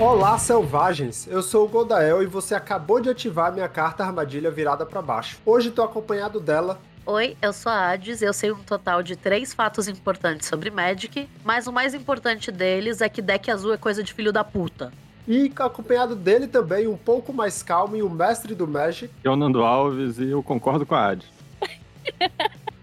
Olá, selvagens! Eu sou o Goldael e você acabou de ativar minha carta armadilha virada para baixo. Hoje tô acompanhado dela. Oi, eu sou a Hades e eu sei um total de três fatos importantes sobre Magic, mas o mais importante deles é que deck azul é coisa de filho da puta. E acompanhado dele também, um pouco mais calmo e o mestre do Magic. Eu, Nando Alves, e eu concordo com a Hades.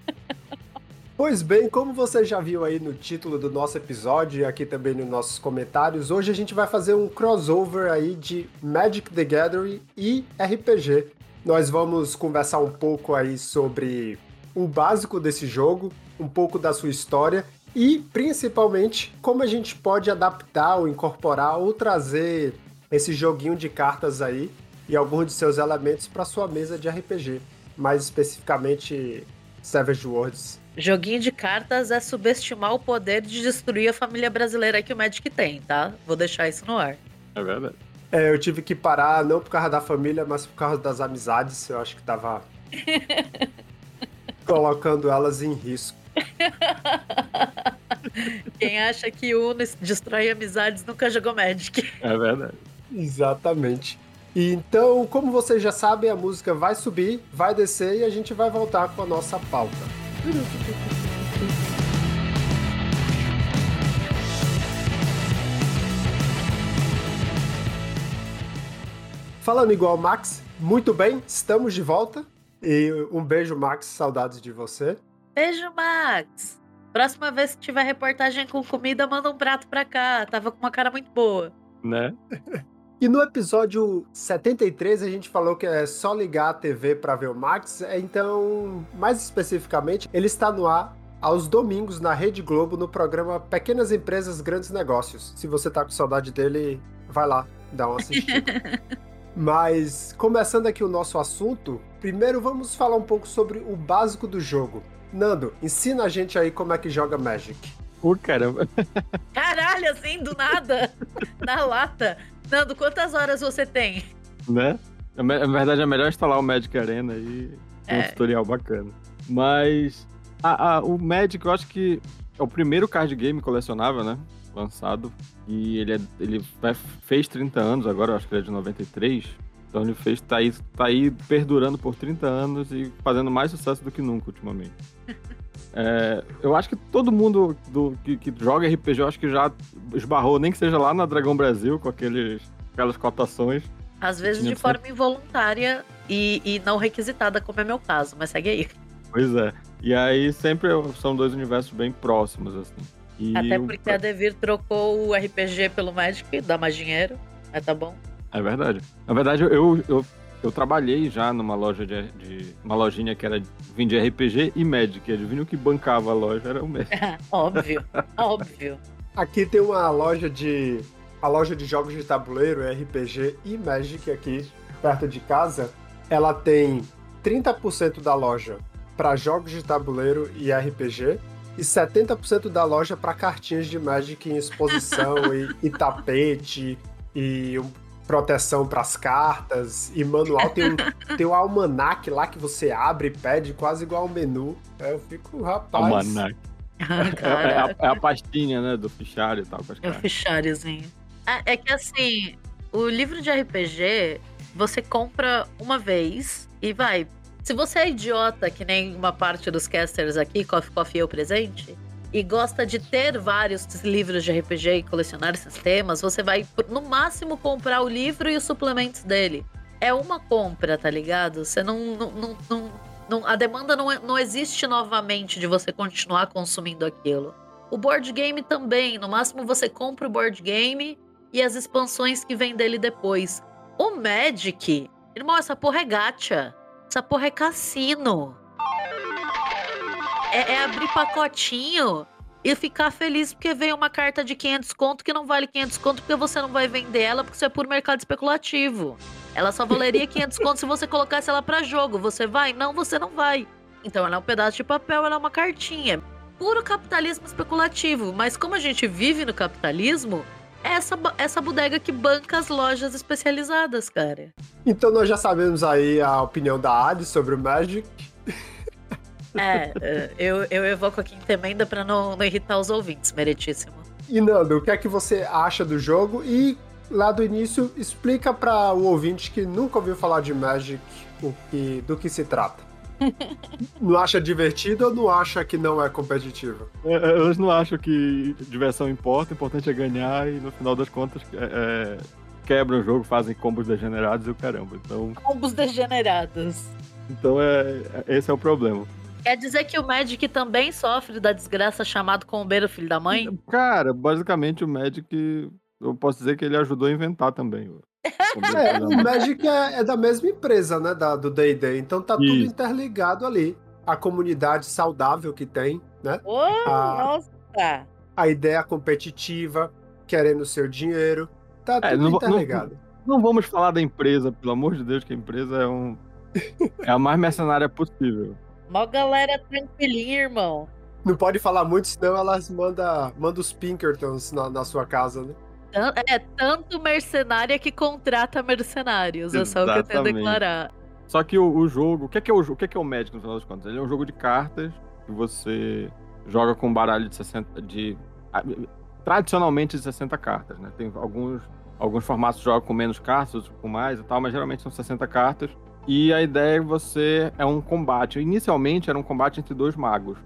Pois bem, como você já viu aí no título do nosso episódio e aqui também nos nossos comentários, hoje a gente vai fazer um crossover aí de Magic the Gathering e RPG. Nós vamos conversar um pouco aí sobre o básico desse jogo, um pouco da sua história e principalmente como a gente pode adaptar ou incorporar ou trazer esse joguinho de cartas aí e alguns de seus elementos para sua mesa de RPG, mais especificamente Savage Worlds. Joguinho de cartas é subestimar o poder de destruir a família brasileira que o Magic tem, tá? Vou deixar isso no ar. É verdade. É, eu tive que parar não por causa da família, mas por causa das amizades. Eu acho que tava colocando elas em risco. Quem acha que Uno destrói amizades nunca jogou Magic. É verdade. Exatamente. Então, como vocês já sabem, a música vai subir, vai descer e a gente vai voltar com a nossa pauta. Falando igual Max, muito bem, estamos de volta. E um beijo, Max, saudades de você. Beijo, Max. Próxima vez que tiver reportagem com comida, manda um prato pra cá. Tava com uma cara muito boa. Né? E no episódio 73 a gente falou que é só ligar a TV para ver o Max, então, mais especificamente, ele está no ar aos domingos na Rede Globo no programa Pequenas Empresas Grandes Negócios. Se você tá com saudade dele, vai lá, dá uma assistida. Mas começando aqui o nosso assunto, primeiro vamos falar um pouco sobre o básico do jogo. Nando, ensina a gente aí como é que joga Magic. Pô, caramba. Caralho, assim, do nada. na lata. Nando, quantas horas você tem? Né? Na verdade, é melhor instalar o Magic Arena e é. um tutorial bacana. Mas a, a, o Magic, eu acho que é o primeiro card game colecionável, né? Lançado. E ele, é, ele fez 30 anos agora, acho que ele é de 93. Então ele fez, tá aí, tá aí perdurando por 30 anos e fazendo mais sucesso do que nunca ultimamente. É, eu acho que todo mundo do, que, que, joga RPG, eu acho que já esbarrou, nem que seja lá na Dragão Brasil, com aqueles, aquelas cotações. Às vezes de forma involuntária e, e não requisitada, como é meu caso, mas segue aí. Pois é. E aí sempre são dois universos bem próximos, assim. E Até porque a Devir trocou o RPG pelo Magic, dá mais dinheiro, mas tá bom. É verdade. Na verdade, eu, eu eu trabalhei já numa loja de, de, uma lojinha que era vendia RPG e Magic. Adivinha o que bancava a loja? Era o Magic. óbvio, óbvio. Aqui tem uma loja de a loja de jogos de tabuleiro, RPG e Magic aqui perto de casa. Ela tem 30% da loja para jogos de tabuleiro e RPG e 70% da loja para cartinhas de Magic em exposição e, e tapete e proteção para as cartas e manual. Tem um, tem um almanac lá que você abre e pede, quase igual ao menu. Eu fico, rapaz. Almanac. é, é, a, é, a, pastinha, né, do fichário e tal. É o ficháriozinho. É, é que assim, o livro de RPG, você compra uma vez e vai. Se você é idiota, que nem uma parte dos casters aqui, Coffee Coffee eu presente, e gosta de ter vários livros de RPG e colecionar esses temas, você vai, no máximo, comprar o livro e os suplementos dele. É uma compra, tá ligado? Você não. não, não, não, a demanda não, não existe novamente de você continuar consumindo aquilo. O board game também. No máximo, você compra o board game e as expansões que vem dele depois. O Magic, irmão, essa porra é gacha. Essa porra é cassino é, é abrir pacotinho e ficar feliz porque veio uma carta de 500 conto que não vale 500 conto porque você não vai vender ela porque isso é por mercado especulativo. Ela só valeria 500 conto se você colocasse ela para jogo. Você vai? Não, você não vai. Então ela é um pedaço de papel, ela é uma cartinha. Puro capitalismo especulativo. Mas como a gente vive no capitalismo, é essa, essa bodega que banca as lojas especializadas, cara. Então nós já sabemos aí a opinião da Adi sobre o Magic. É, é, eu, eu evoco aqui em emenda pra não, não irritar os ouvintes, meritíssimo. E Nando, o que é que você acha do jogo e lá do início, explica para o ouvinte que nunca ouviu falar de Magic o que, do que se trata. não acha divertido ou não acha que não é competitivo? É, é, eles não acham que diversão importa, o importante é ganhar e no final das contas é, é, quebram o jogo, fazem combos degenerados e o caramba. Então... Combos degenerados. Então é, esse é o problema. Quer dizer que o Magic também sofre da desgraça chamado combeiro filho da mãe? Cara, basicamente o Magic, eu posso dizer que ele ajudou a inventar também. É, o Magic é, é, da mesma empresa, né, da, do D&D, então tá Isso. tudo interligado ali. A comunidade saudável que tem, né? Oh, a, nossa! A ideia competitiva, querendo seu dinheiro, tá é, tudo não, interligado. Não, não, vamos falar da empresa, pelo amor de Deus, que a empresa é um... é a mais mercenária possível. Mó galera tranquilinha, irmão. Não pode falar muito, senão elas mandam manda os Pinkertons na, na sua casa, né? É tanto mercenária que contrata mercenários, Exatamente. é só o que eu tenho a declarar. Só que o, o jogo, o que é, que é o, o que é, que é o Magic no final das contas? Ele é um jogo de cartas que você joga com um baralho de 60 de tradicionalmente de 60 cartas, né? Tem alguns alguns formatos jogam com menos cartas, outros com mais e tal, mas geralmente são 60 cartas. E a ideia é você é um combate. Inicialmente era um combate entre dois magos,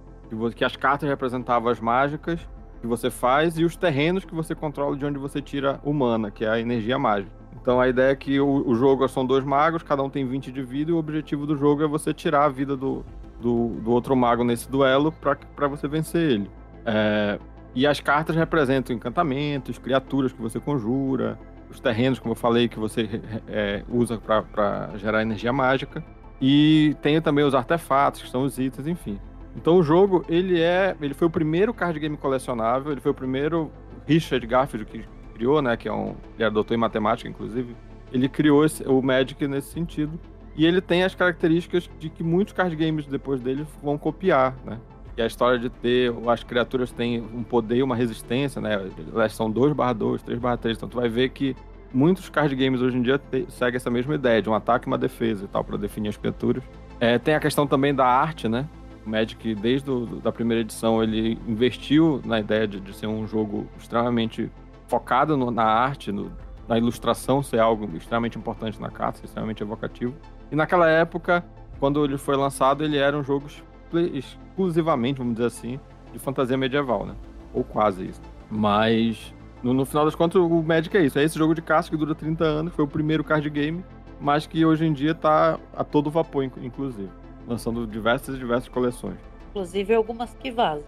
que, as cartas representavam as mágicas que você faz e os terrenos que você controla de onde você tira o mana, que é a energia mágica. Então a ideia é que o, o jogo são dois magos, cada um tem 20 de vida, e o objetivo do jogo é você tirar a vida do, do, do outro mago nesse duelo para você vencer ele. É, e as cartas representam encantamentos, criaturas que você conjura, os terrenos, como eu falei, que você é, usa para gerar energia mágica. E tem também os artefatos, que são os itens, enfim. Então o jogo, ele é. Ele foi o primeiro card game colecionável, ele foi o primeiro Richard Garfield que criou, né? Que é um. Ele era doutor em matemática, inclusive. Ele criou esse, o Magic nesse sentido. E ele tem as características de que muitos card games depois dele vão copiar, né? Que é a história de ter. As criaturas têm um poder e uma resistência, né? Elas são 2 barra 2, 3 barra 3. Então tu vai ver que muitos card games hoje em dia seguem essa mesma ideia, de um ataque e uma defesa e tal, para definir as criaturas. É, tem a questão também da arte, né? O Magic, desde a da primeira edição, ele investiu na ideia de, de ser um jogo extremamente focado no, na arte, no, na ilustração ser algo extremamente importante na carta, extremamente evocativo. E naquela época, quando ele foi lançado, ele era um jogo exclusivamente, vamos dizer assim, de fantasia medieval, né? Ou quase isso. Mas, no, no final das contas, o Magic é isso. É esse jogo de caça que dura 30 anos, foi o primeiro card game, mas que hoje em dia está a todo vapor, inclusive lançando diversas e diversas coleções. Inclusive algumas que vazam.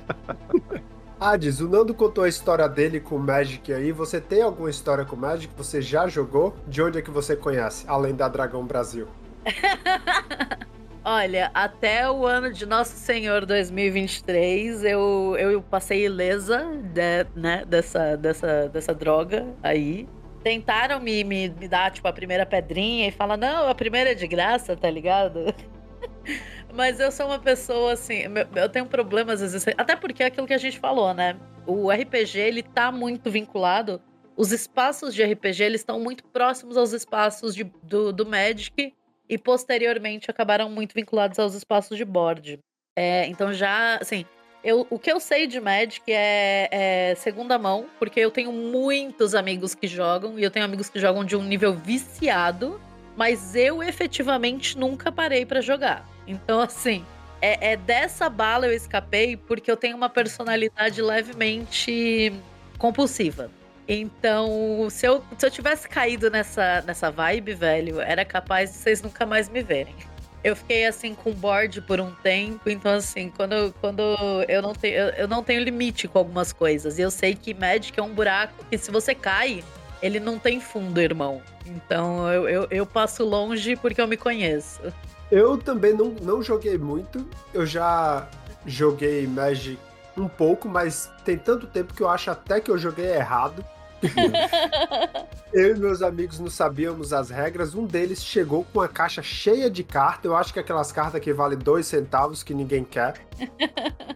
Hades, o Nando contou a história dele com Magic aí. Você tem alguma história com Magic? Você já jogou? De onde é que você conhece, além da Dragão Brasil? Olha, até o ano de Nosso Senhor 2023, eu, eu passei ilesa de, né, dessa, dessa, dessa droga aí. Tentaram me, me, me dar, tipo, a primeira pedrinha e falar, não, a primeira é de graça, tá ligado? Mas eu sou uma pessoa assim, eu tenho problemas às vezes, até porque é aquilo que a gente falou, né? O RPG ele tá muito vinculado, os espaços de RPG eles estão muito próximos aos espaços de, do, do Magic e posteriormente acabaram muito vinculados aos espaços de board. É, então já, assim, eu, o que eu sei de Magic é, é, segunda mão, porque eu tenho muitos amigos que jogam, e eu tenho amigos que jogam de um nível viciado, mas eu efetivamente nunca parei para jogar. Então, assim, é, é, dessa bala eu escapei porque eu tenho uma personalidade levemente compulsiva. Então, se eu, se eu tivesse caído nessa, nessa vibe, velho, era capaz de vocês nunca mais me verem eu fiquei assim com board por um tempo, então assim, quando, quando eu não tenho eu não tenho limite com algumas coisas. E eu sei que Magic é um buraco que se você cai, ele não tem fundo, irmão. Então eu, eu, eu passo longe porque eu me conheço. Eu também não, não joguei muito. Eu já joguei Magic um pouco, mas tem tanto tempo que eu acho até que eu joguei errado. eu e meus amigos não sabíamos as regras. Um deles chegou com uma caixa cheia de cartas. Eu acho que é aquelas cartas que valem dois centavos que ninguém quer.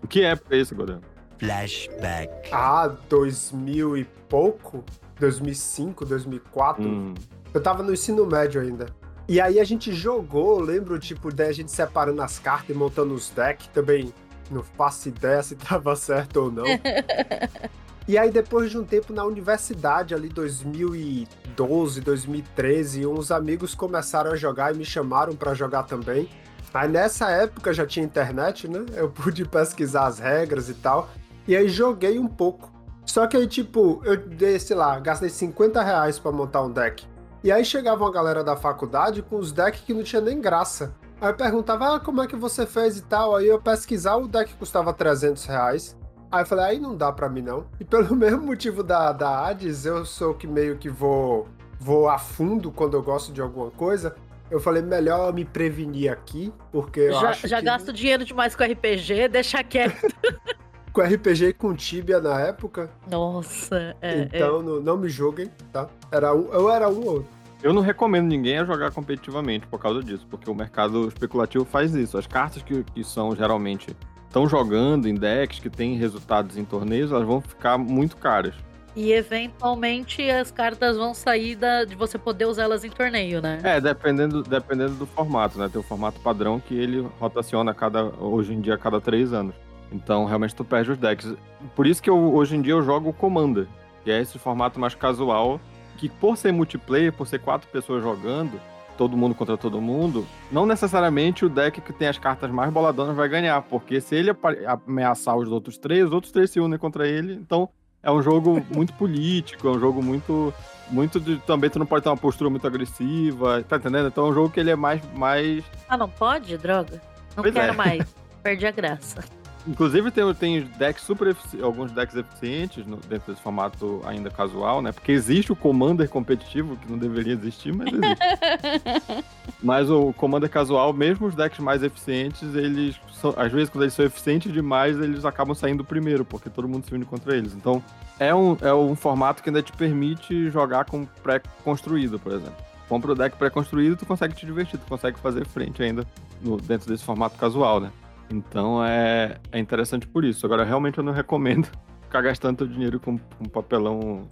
O que é pra isso, Godão? Flashback. Ah, 2000 e pouco? 2005, 2004? Hum. Eu tava no ensino médio ainda. E aí a gente jogou, lembro, tipo, daí a gente separando as cartas e montando os decks. Também não faço ideia se tava certo ou não. E aí, depois de um tempo na universidade, ali 2012, 2013, uns amigos começaram a jogar e me chamaram para jogar também. Aí nessa época já tinha internet, né? Eu pude pesquisar as regras e tal. E aí joguei um pouco. Só que aí, tipo, eu dei, sei lá, gastei 50 reais pra montar um deck. E aí chegava uma galera da faculdade com os decks que não tinha nem graça. Aí eu perguntava, ah, como é que você fez e tal? Aí eu pesquisar, o deck custava 300 reais. Aí eu falei, aí não dá pra mim não. E pelo mesmo motivo da, da Hades, eu sou que meio que vou, vou a fundo quando eu gosto de alguma coisa. Eu falei, melhor me prevenir aqui, porque eu já, acho já que... gasto dinheiro demais com RPG, deixa quieto. com RPG e com Tibia na época. Nossa, é, Então é. Não, não me julguem, tá? Era um, eu era um ou outro. Eu não recomendo ninguém a jogar competitivamente por causa disso, porque o mercado especulativo faz isso. As cartas que, que são geralmente estão jogando em decks que têm resultados em torneios, elas vão ficar muito caras. E eventualmente as cartas vão sair da, de você poder usá-las em torneio, né? É, dependendo, dependendo do formato, né? Tem o formato padrão que ele rotaciona cada, hoje em dia a cada três anos. Então, realmente, tu perde os decks. Por isso que eu, hoje em dia eu jogo o Commander, que é esse formato mais casual, que por ser multiplayer, por ser quatro pessoas jogando, todo mundo contra todo mundo, não necessariamente o deck que tem as cartas mais boladonas vai ganhar, porque se ele ameaçar os outros três, os outros três se unem contra ele, então é um jogo muito político, é um jogo muito. Muito de. Também tu não pode ter uma postura muito agressiva, tá entendendo? Então é um jogo que ele é mais. mais... Ah, não pode? Droga. Não Pois quero é. mais. Perdi a graça. Inclusive tem, tem decks super alguns decks eficientes no- dentro desse formato ainda casual, né? Porque existe o Commander competitivo, que não deveria existir, mas existe. mas o Commander casual, mesmo os decks mais eficientes, eles são, às vezes quando eles são eficientes demais, eles acabam saindo primeiro, porque todo mundo se une contra eles. Então é um, é um formato que ainda te permite jogar com pré-construído, por exemplo. Compra o deck pré-construído, tu consegue te divertir, tu consegue fazer frente ainda no- dentro desse formato casual, né? Então é, é interessante por isso. Agora, realmente eu não recomendo ficar gastando teu dinheiro com, com papelão,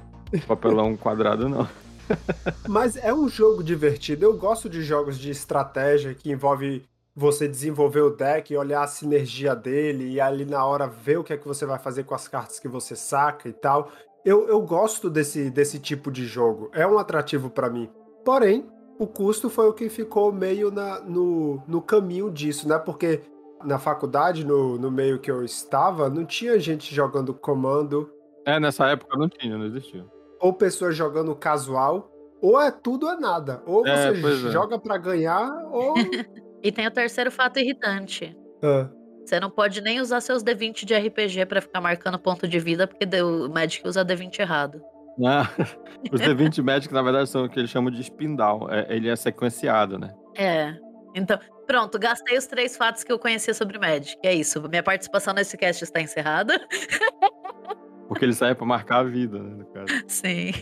papelão quadrado, não. Mas é um jogo divertido. Eu gosto de jogos de estratégia que envolve você desenvolver o deck, olhar a sinergia dele e ali na hora ver o que é que você vai fazer com as cartas que você saca e tal. Eu, eu gosto desse, desse tipo de jogo. É um atrativo pra mim. Porém, o custo foi o que ficou meio na, no, no caminho disso, né? Porque na faculdade, no, no meio que eu estava, não tinha gente jogando comando É, nessa época não tinha, não existia. ou pessoas jogando casual, ou é tudo ou é nada. Ou É, você é. joga pra ganhar, ou. E tem o terceiro fato irritante. Ah, Você não pode nem usar seus D20 de RPG pra ficar marcando ponto de vida, porque o Magic usa D20 errado. Ah, os D20 Magic, na verdade, são o que eles chamam de spindal. É, ele é sequenciado, né? É. Então, pronto, gastei os três fatos que eu conhecia sobre Magic. É isso. Minha participação nesse cast está encerrada. Porque ele sai pra marcar a vida, né, no caso. Sim.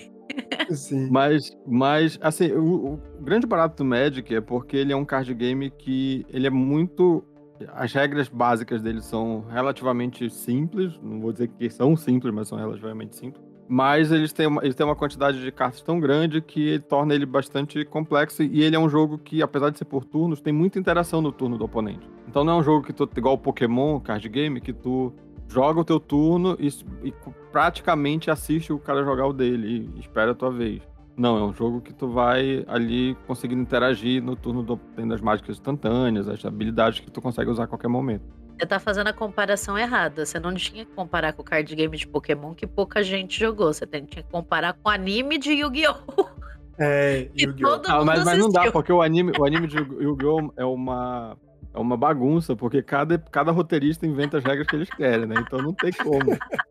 sim. Mas, mas assim, o, o grande barato do Magic é porque ele é um card game que ele é muito. As regras básicas dele são relativamente simples. Não vou dizer que são simples, mas são relativamente simples. Mas eles têm uma, eles têm uma quantidade de cartas tão grande que torna ele bastante complexo. E ele é um jogo que, apesar de ser por turnos, tem muita interação no turno do oponente. Então não é um jogo que tu, igual o Pokémon, card game, que tu joga o teu turno e, e praticamente assiste o cara jogar o dele e espera a tua vez. Não, é um jogo que tu vai ali conseguindo interagir no turno do, tendo as mágicas instantâneas, as habilidades que tu consegue usar a qualquer momento. Você tá fazendo a comparação errada. Você não tinha que comparar com o card game de Pokémon que pouca gente jogou. Você tem- tinha que comparar com o anime de Yu-Gi-Oh! É, Que Yu-Gi-Oh! todo Ah, mundo mas, mas não dá, porque o anime, o anime de Yu- Yu-Gi-Oh! é uma, é uma bagunça, porque cada, cada roteirista inventa as regras que eles querem, né? Então não tem como.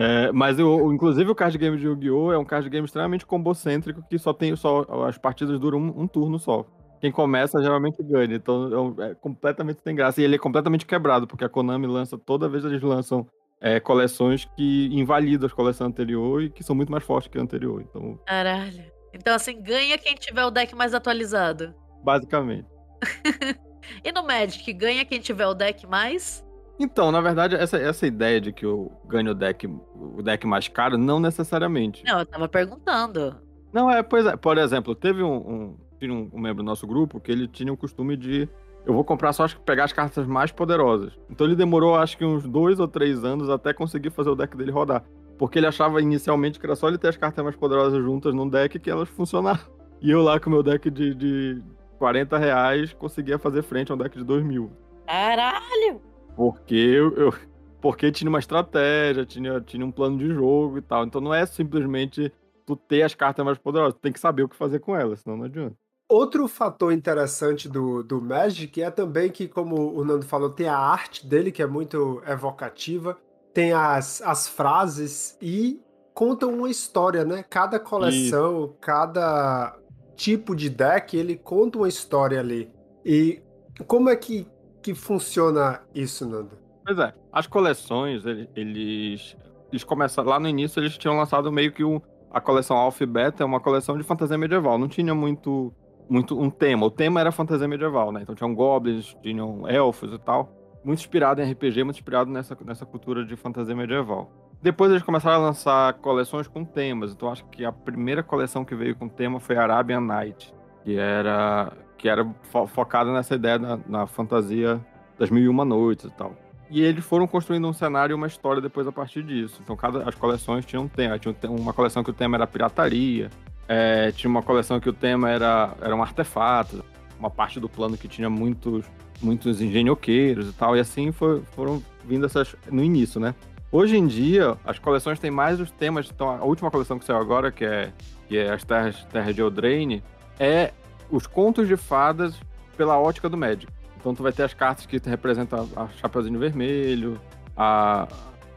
É, mas o, o- inclusive o card game de Yu-Gi-Oh! é um card game extremamente combocêntrico que só tem só as partidas duram um, um turno só. Quem começa geralmente ganha, então é, é completamente sem graça. E ele é completamente quebrado, porque a Konami lança, toda vez eles lançam é, coleções que invalidam as coleções anteriores e que são muito mais fortes que a anterior. Então, Caralho. Então, assim, ganha quem tiver o deck mais atualizado. basicamente. E no Magic, ganha quem tiver o deck mais. Então, na verdade, essa, essa ideia de que eu ganho o deck, o deck mais caro, não necessariamente. Não, eu tava perguntando. Não, é, pois é. Por exemplo, teve um, um, tinha um, um membro do nosso grupo que ele tinha o costume de. Eu vou comprar só as, pegar as cartas mais poderosas. Então ele demorou, acho que uns dois ou três anos até conseguir fazer o deck dele rodar. porque ele achava inicialmente que era só ele ter as cartas mais poderosas juntas num deck que elas funcionavam. E eu lá com o meu deck de, de 40 reais conseguia fazer frente a um deck de 2 mil. Caralho! Porque eu, eu, porque tinha uma estratégia, tinha, tinha um plano de jogo e tal. Então não é simplesmente tu ter as cartas mais poderosas, tu tem que saber o que fazer com elas, senão não adianta. Outro fator interessante do, do Magic é também que, como o Nando falou, tem a arte dele, que é muito evocativa, tem as, as frases e contam uma história, né? Cada coleção, cada tipo de deck, ele conta uma história ali. E como é que, que funciona isso, Nando? Pois é, as coleções, eles, eles começam lá no início, eles tinham lançado meio que um, a coleção Alpha Beta, é uma coleção de fantasia medieval, não tinha muito muito um tema, o tema era fantasia medieval, né? Então tinham goblins, tinham elfos e tal, muito inspirado em RPG, muito inspirado nessa, nessa cultura de fantasia medieval. Depois eles começaram a lançar coleções com temas. Então acho que a primeira coleção que veio com tema foi Arabian Night, que era que era fo focada nessa ideia na, na, fantasia das mil e uma noites e tal. E eles foram construindo um cenário e uma história depois a partir disso. Então cada as coleções tinham um tema. Tinha uma coleção que o tema era pirataria. É, tinha uma coleção que o tema era, era um artefato. Uma parte do plano que tinha muitos muitos engenhoqueiros e tal. E assim foi, foram vindo essas no início, né? Hoje em dia, as coleções têm mais os temas. Então, a última coleção que saiu agora, que é, que é as Terras, Terras de Eldraine, é os contos de fadas pela ótica do médico. Então, tu vai ter as cartas que representam a Chapeuzinho Vermelho, a,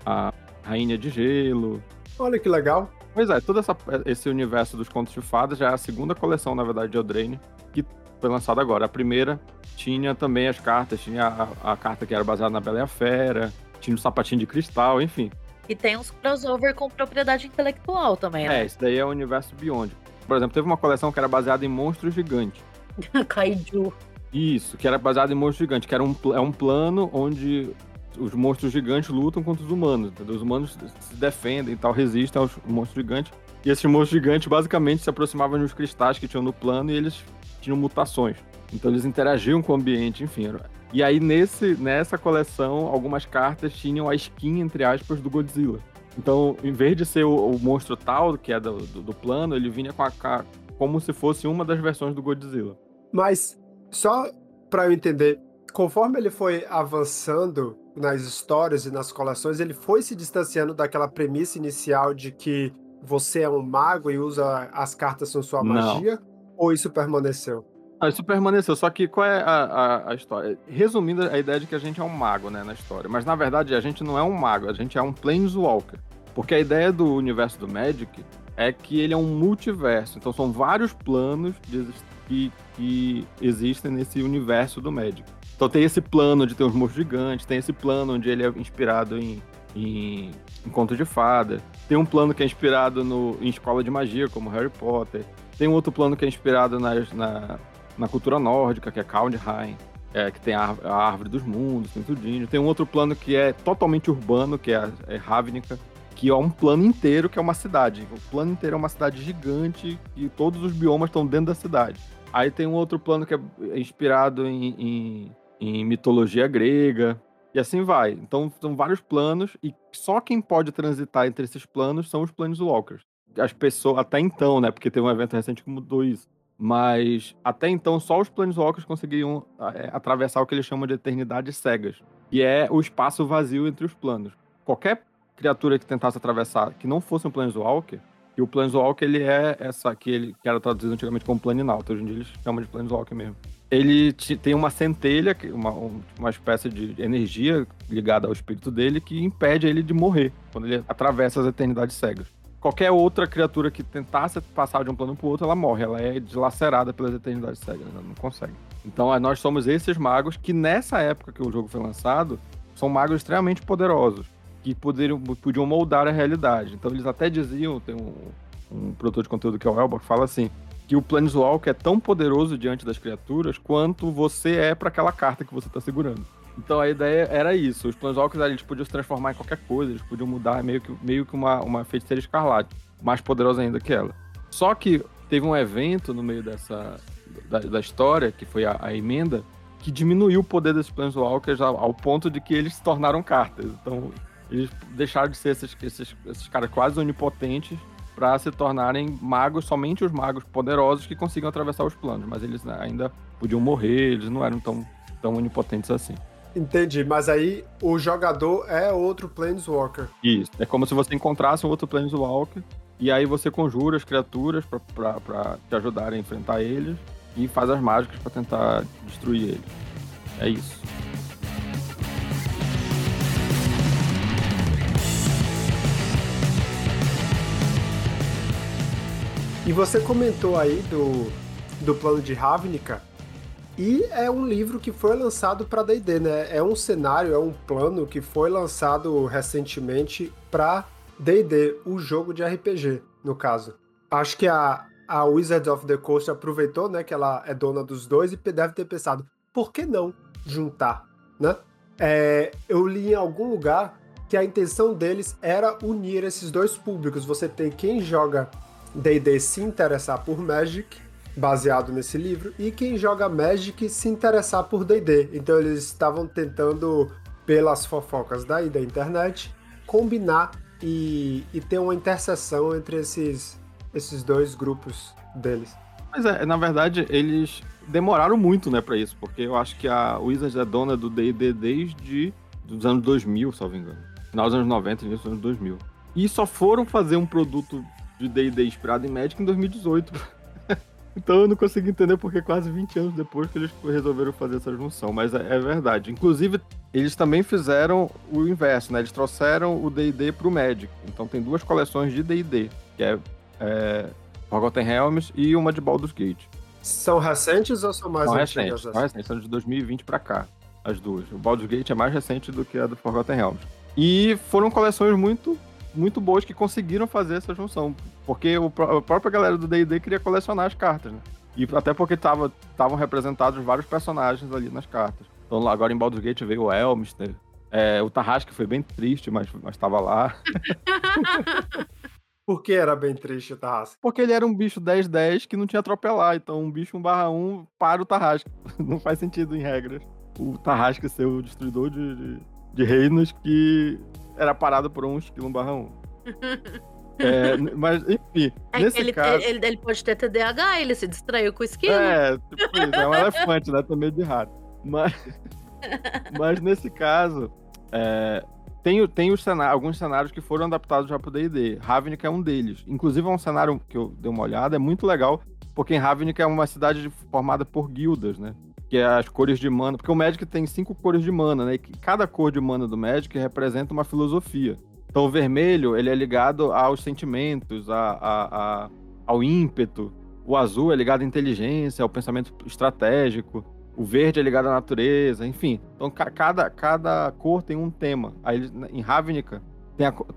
a Rainha de Gelo. Olha que legal. Pois é, todo essa, esse universo dos contos de fadas já é a segunda coleção, na verdade, de Eldraine, que foi lançada agora. A primeira tinha também as cartas, tinha a, a carta que era baseada na Bela e a Fera, tinha um sapatinho de cristal, enfim. E tem uns crossover com propriedade intelectual também, né? É, isso daí é o universo Beyond. Por exemplo, teve uma coleção que era baseada em monstros gigantes. Kaiju. Isso, que era baseado em monstros gigantes, que era um, é um plano onde os monstros gigantes lutam contra os humanos. Entendeu? Os humanos se defendem e tal, resistem aos monstros gigantes. E esses monstros gigantes basicamente se aproximavam dos cristais que tinham no plano e eles tinham mutações. Então eles interagiam com o ambiente, enfim. E aí, nesse, nessa coleção, algumas cartas tinham a skin, entre aspas, do Godzilla. Então, em vez de ser o, o monstro tal, que é do, do, do, plano, ele vinha com a, a, como se fosse uma das versões do Godzilla. Mas, só para eu entender, conforme ele foi avançando nas histórias e nas coleções, ele foi se distanciando daquela premissa inicial de que você é um mago e usa as cartas são sua magia? Não. Ou isso permaneceu? Ah, isso permaneceu, só que qual é a, a, a, história? Resumindo, a ideia de que a gente é um mago, né, na história. Mas na verdade a gente não é um mago, a gente é um Planeswalker. Porque a ideia do universo do Magic é que ele é um multiverso. Então são vários planos de, que, que existem nesse universo do Magic. Então tem esse plano de ter uns monstros gigantes, tem esse plano onde ele é inspirado em, em, em contos de fada. Tem um plano que é inspirado no, em escola de magia, como Harry Potter. Tem um outro plano que é inspirado na, na na cultura nórdica, que é Kaldheim, é, que tem a, a, Árvore dos Mundos, tem tudinho. Tem um outro plano que é totalmente urbano, que é, é Ravnica, que é um plano inteiro que é uma cidade. O plano inteiro é uma cidade gigante e todos os biomas estão dentro da cidade. Aí tem um outro plano que é inspirado em, em, em mitologia grega, e assim vai. Então são vários planos e só quem pode transitar entre esses planos são os Planeswalkers. As pessoas, até então, né? Porque teve um evento recente que mudou isso. Mas até então só os Planeswalkers conseguiam é, atravessar o que eles chamam de eternidades cegas, que é o espaço vazio entre os planos. Qualquer criatura que tentasse atravessar que não fosse um Planeswalker, e o Planeswalker ele é essa que ele que era traduzido antigamente como Planinauta, hoje em dia eles chamam de Planeswalker mesmo. Ele tem uma centelha, uma, uma espécie de energia ligada ao espírito dele que impede ele de morrer quando ele atravessa as eternidades cegas qualquer outra criatura que tentasse passar de um plano para o outro, ela morre. Ela é dilacerada pelas eternidades cegas, ela não consegue. Então nós somos esses magos que nessa época que o jogo foi lançado, são magos extremamente poderosos, que poderiam, podiam moldar a realidade. Então eles até diziam, tem um, um produtor de conteúdo que é o Elba, que fala assim, que o Planeswalker é tão poderoso diante das criaturas quanto você é para aquela carta que você está segurando. Então a ideia era isso. Os Planeswalkers eles podiam se transformar em qualquer coisa, eles podiam mudar meio que, meio que uma, uma feiticeira escarlate, mais poderosa ainda que ela. Só que teve um evento no meio dessa da, da história, que foi a, a, emenda, que diminuiu o poder desses Planeswalkers ao, ao ponto de que eles se tornaram cartas. Então eles deixaram de ser esses, esses, esses caras quase onipotentes para se tornarem magos, somente os magos poderosos que consigam atravessar os planos. Mas eles ainda podiam morrer, eles não eram tão, tão onipotentes assim. Entendi, mas aí o jogador é outro Planeswalker. Isso, é como se você encontrasse um outro Planeswalker e aí você conjura as criaturas para te ajudarem a enfrentar eles e faz as mágicas para tentar destruir eles. É isso. E você comentou aí do, do plano de Ravnica, e é um livro que foi lançado para D&D, né? É um cenário, é um plano que foi lançado recentemente para D&D, o jogo de RPG, no caso. Acho que a, a Wizards of the Coast aproveitou, né, que ela é dona dos dois e deve ter pensado, por que não juntar, né? É, eu li em algum lugar que a intenção deles era unir esses dois públicos. Você tem quem joga D&D se interessar por Magic, baseado nesse livro, e quem joga Magic se interessar por D&D. Então eles estavam tentando, pelas fofocas daí da internet, combinar e, e ter uma interseção entre esses, esses dois grupos deles. Mas é, na verdade, eles demoraram muito, né, para isso, porque eu acho que a Wizards é dona do D&D desde os anos 2000, salvo engano. Final dos anos 90 e início dos anos 2000. E só foram fazer um produto de D&D inspirado em Magic em 2018. então eu não consigo entender porque quase 20 anos depois que eles resolveram fazer essa junção, mas é, é verdade. Inclusive, eles também fizeram o inverso, né? Eles trouxeram o D&D pro Magic. Então tem duas coleções de D&D, que é, é Forgotten Realms e uma de Baldur's Gate. São recentes ou são mais são antigas? Recentes, são recentes, são de 2020 para cá, as duas. O Baldur's Gate é mais recente do que a do Forgotten Realms. E foram coleções muito muito boas que conseguiram fazer essa junção. Porque o, a própria galera do D&D queria colecionar as cartas, né? E até porque estavam representados vários personagens ali nas cartas. Então agora em Baldur's Gate veio o Elmster. É, o Tarrasque foi bem triste, mas estava lá. Por que era bem triste o Tarrasque? Porque ele era um bicho 10-10 que não tinha atropelar. Então um bicho 1 barra 1 para o Tarrasque. Não faz sentido em regras. O Tarrasque ser o destruidor de, de, de reinos que era parado por um esquilo 1 barra 1. É, mas, enfim, é nesse ele, caso... Ele, ele, pode ter TDAH, ele se distraiu com o esquilo. É, tipo isso, é um elefante, né? Medo de rato. Mas, mas nesse caso, é, tem, tem os cenários, alguns cenários que foram adaptados já pro D&D. Ravnica é um deles. Inclusive é um cenário que eu dei uma olhada, é muito legal, porque em Ravnica é uma cidade formada por guildas, né? Que é as cores de mana, porque o Magic tem cinco cores de mana, né? E cada cor de mana do Magic representa uma filosofia. Então o vermelho, ele é ligado aos sentimentos, a, a, a, ao ímpeto. O azul é ligado à inteligência, ao pensamento estratégico. O verde é ligado à natureza, enfim. Então cada, cada cor tem um tema. Aí em Ravnica,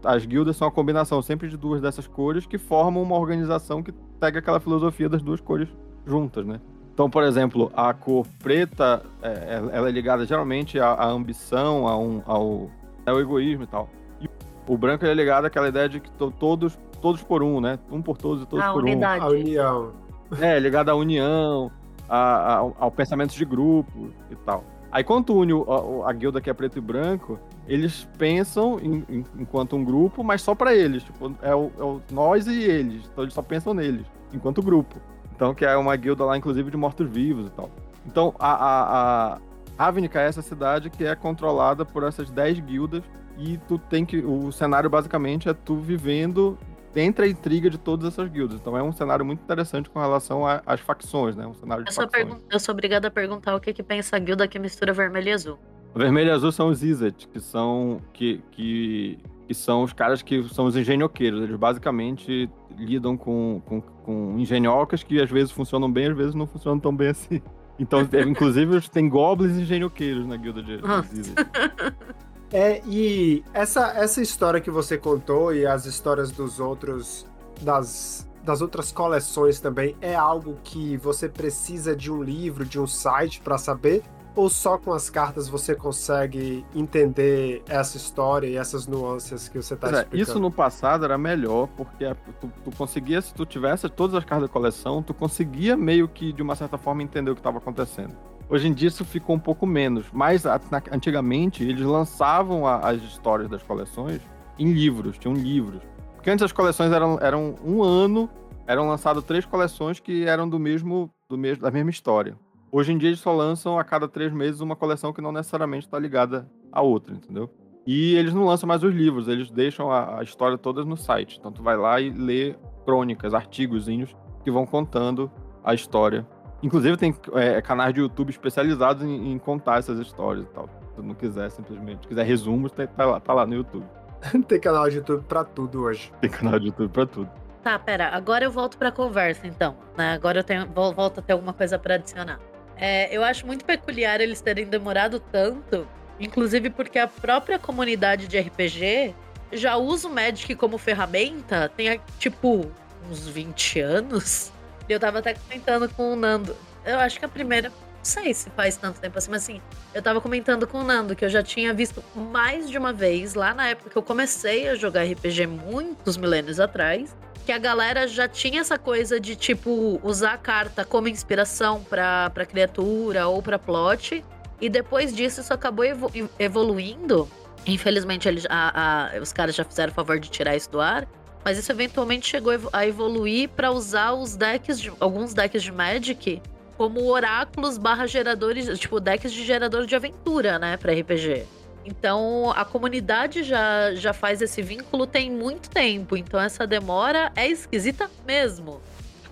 as guildas são a combinação sempre de duas dessas cores que formam uma organização que pega aquela filosofia das duas cores juntas, né? Então, por exemplo, a cor preta, é, é, ela é ligada geralmente à, à ambição, a um, ao, ao egoísmo e tal. E o branco é ligado àquela ideia de que todos, todos por um, né? Um por todos e todos a por unidade. um. A união. É, ligado à união, a, a, ao pensamento de grupo e tal. Aí quando une a, a, guilda que é preto e branco, eles pensam em, em, enquanto um grupo, mas só para eles. Tipo, é o, é o, nós e eles. Então eles só pensam neles, enquanto grupo. Então, que é uma guilda lá, inclusive, de mortos-vivos e tal. Então, a, a, a Ravnica é essa cidade que é controlada por essas 10 guildas e tu tem que. O cenário basicamente é tu vivendo entre a intriga de todas essas guildas. Então é um cenário muito interessante com relação às facções, né? Um cenário de eu, sou facções. eu sou obrigada a perguntar o que, que pensa a guilda que mistura vermelho e azul. Vermelho e azul são os Izzet, que são. Que, que, que são os caras que são os engenhoqueiros. Eles basicamente lidam com, com, com engenhocas que às vezes funcionam bem, às vezes não funcionam tão bem assim. Então, inclusive, tem goblins e engenhoqueiros na guilda de, de É, e essa, essa história que você contou e as histórias dos outros, das, das outras coleções também, é algo que você precisa de um livro, de um site para saber? Ou só com as cartas você consegue entender essa história e essas nuances que você está é, explicando? Isso no passado era melhor, porque tu, tu, conseguia, se tu tivesse todas as cartas da coleção, tu conseguia meio que, de uma certa forma, entender o que estava acontecendo. Hoje em dia isso ficou um pouco menos, mas antigamente eles lançavam as histórias das coleções em livros, tinham livros. Porque antes as coleções eram, eram um ano, eram lançadas três coleções que eram do mesmo, do mesmo, da mesma história. Hoje em dia eles só lançam a cada três meses uma coleção que não necessariamente está ligada à outra, entendeu? E eles não lançam mais os livros, eles deixam a, a história toda no site. Então tu vai lá e lê crônicas, artigozinhos que vão contando a história. Inclusive tem é, canais de YouTube especializados em, em, contar essas histórias e tal. Se tu não quiser simplesmente, quiser resumos, tá, tá, lá, tá lá no YouTube. tem canal de YouTube pra tudo hoje. Tem canal de YouTube pra tudo. Tá, pera, agora eu volto pra conversa então. Né? Agora eu tenho, volto a ter alguma coisa para adicionar. É, eu acho muito peculiar eles terem demorado tanto, inclusive porque a própria comunidade de RPG já usa o Magic como ferramenta tem, tipo, uns 20 anos. Eu tava até comentando com o Nando. Eu acho que a primeira. Não sei se faz tanto tempo assim, mas assim, eu tava comentando com o Nando que eu já tinha visto mais de uma vez, lá na época que eu comecei a jogar RPG muitos milênios atrás, que a galera já tinha essa coisa de, tipo, usar a carta como inspiração pra, criatura ou pra plot. E depois disso, isso acabou evo evoluindo. Infelizmente, eles, a, a, os caras já fizeram o favor de tirar isso do ar. Mas isso eventualmente chegou a evoluir para usar os decks, de, alguns decks de Magic como oráculos barra geradores, tipo, decks de gerador de aventura, né, pra RPG. Então, a comunidade já, já faz esse vínculo tem muito tempo. Então, essa demora é esquisita mesmo.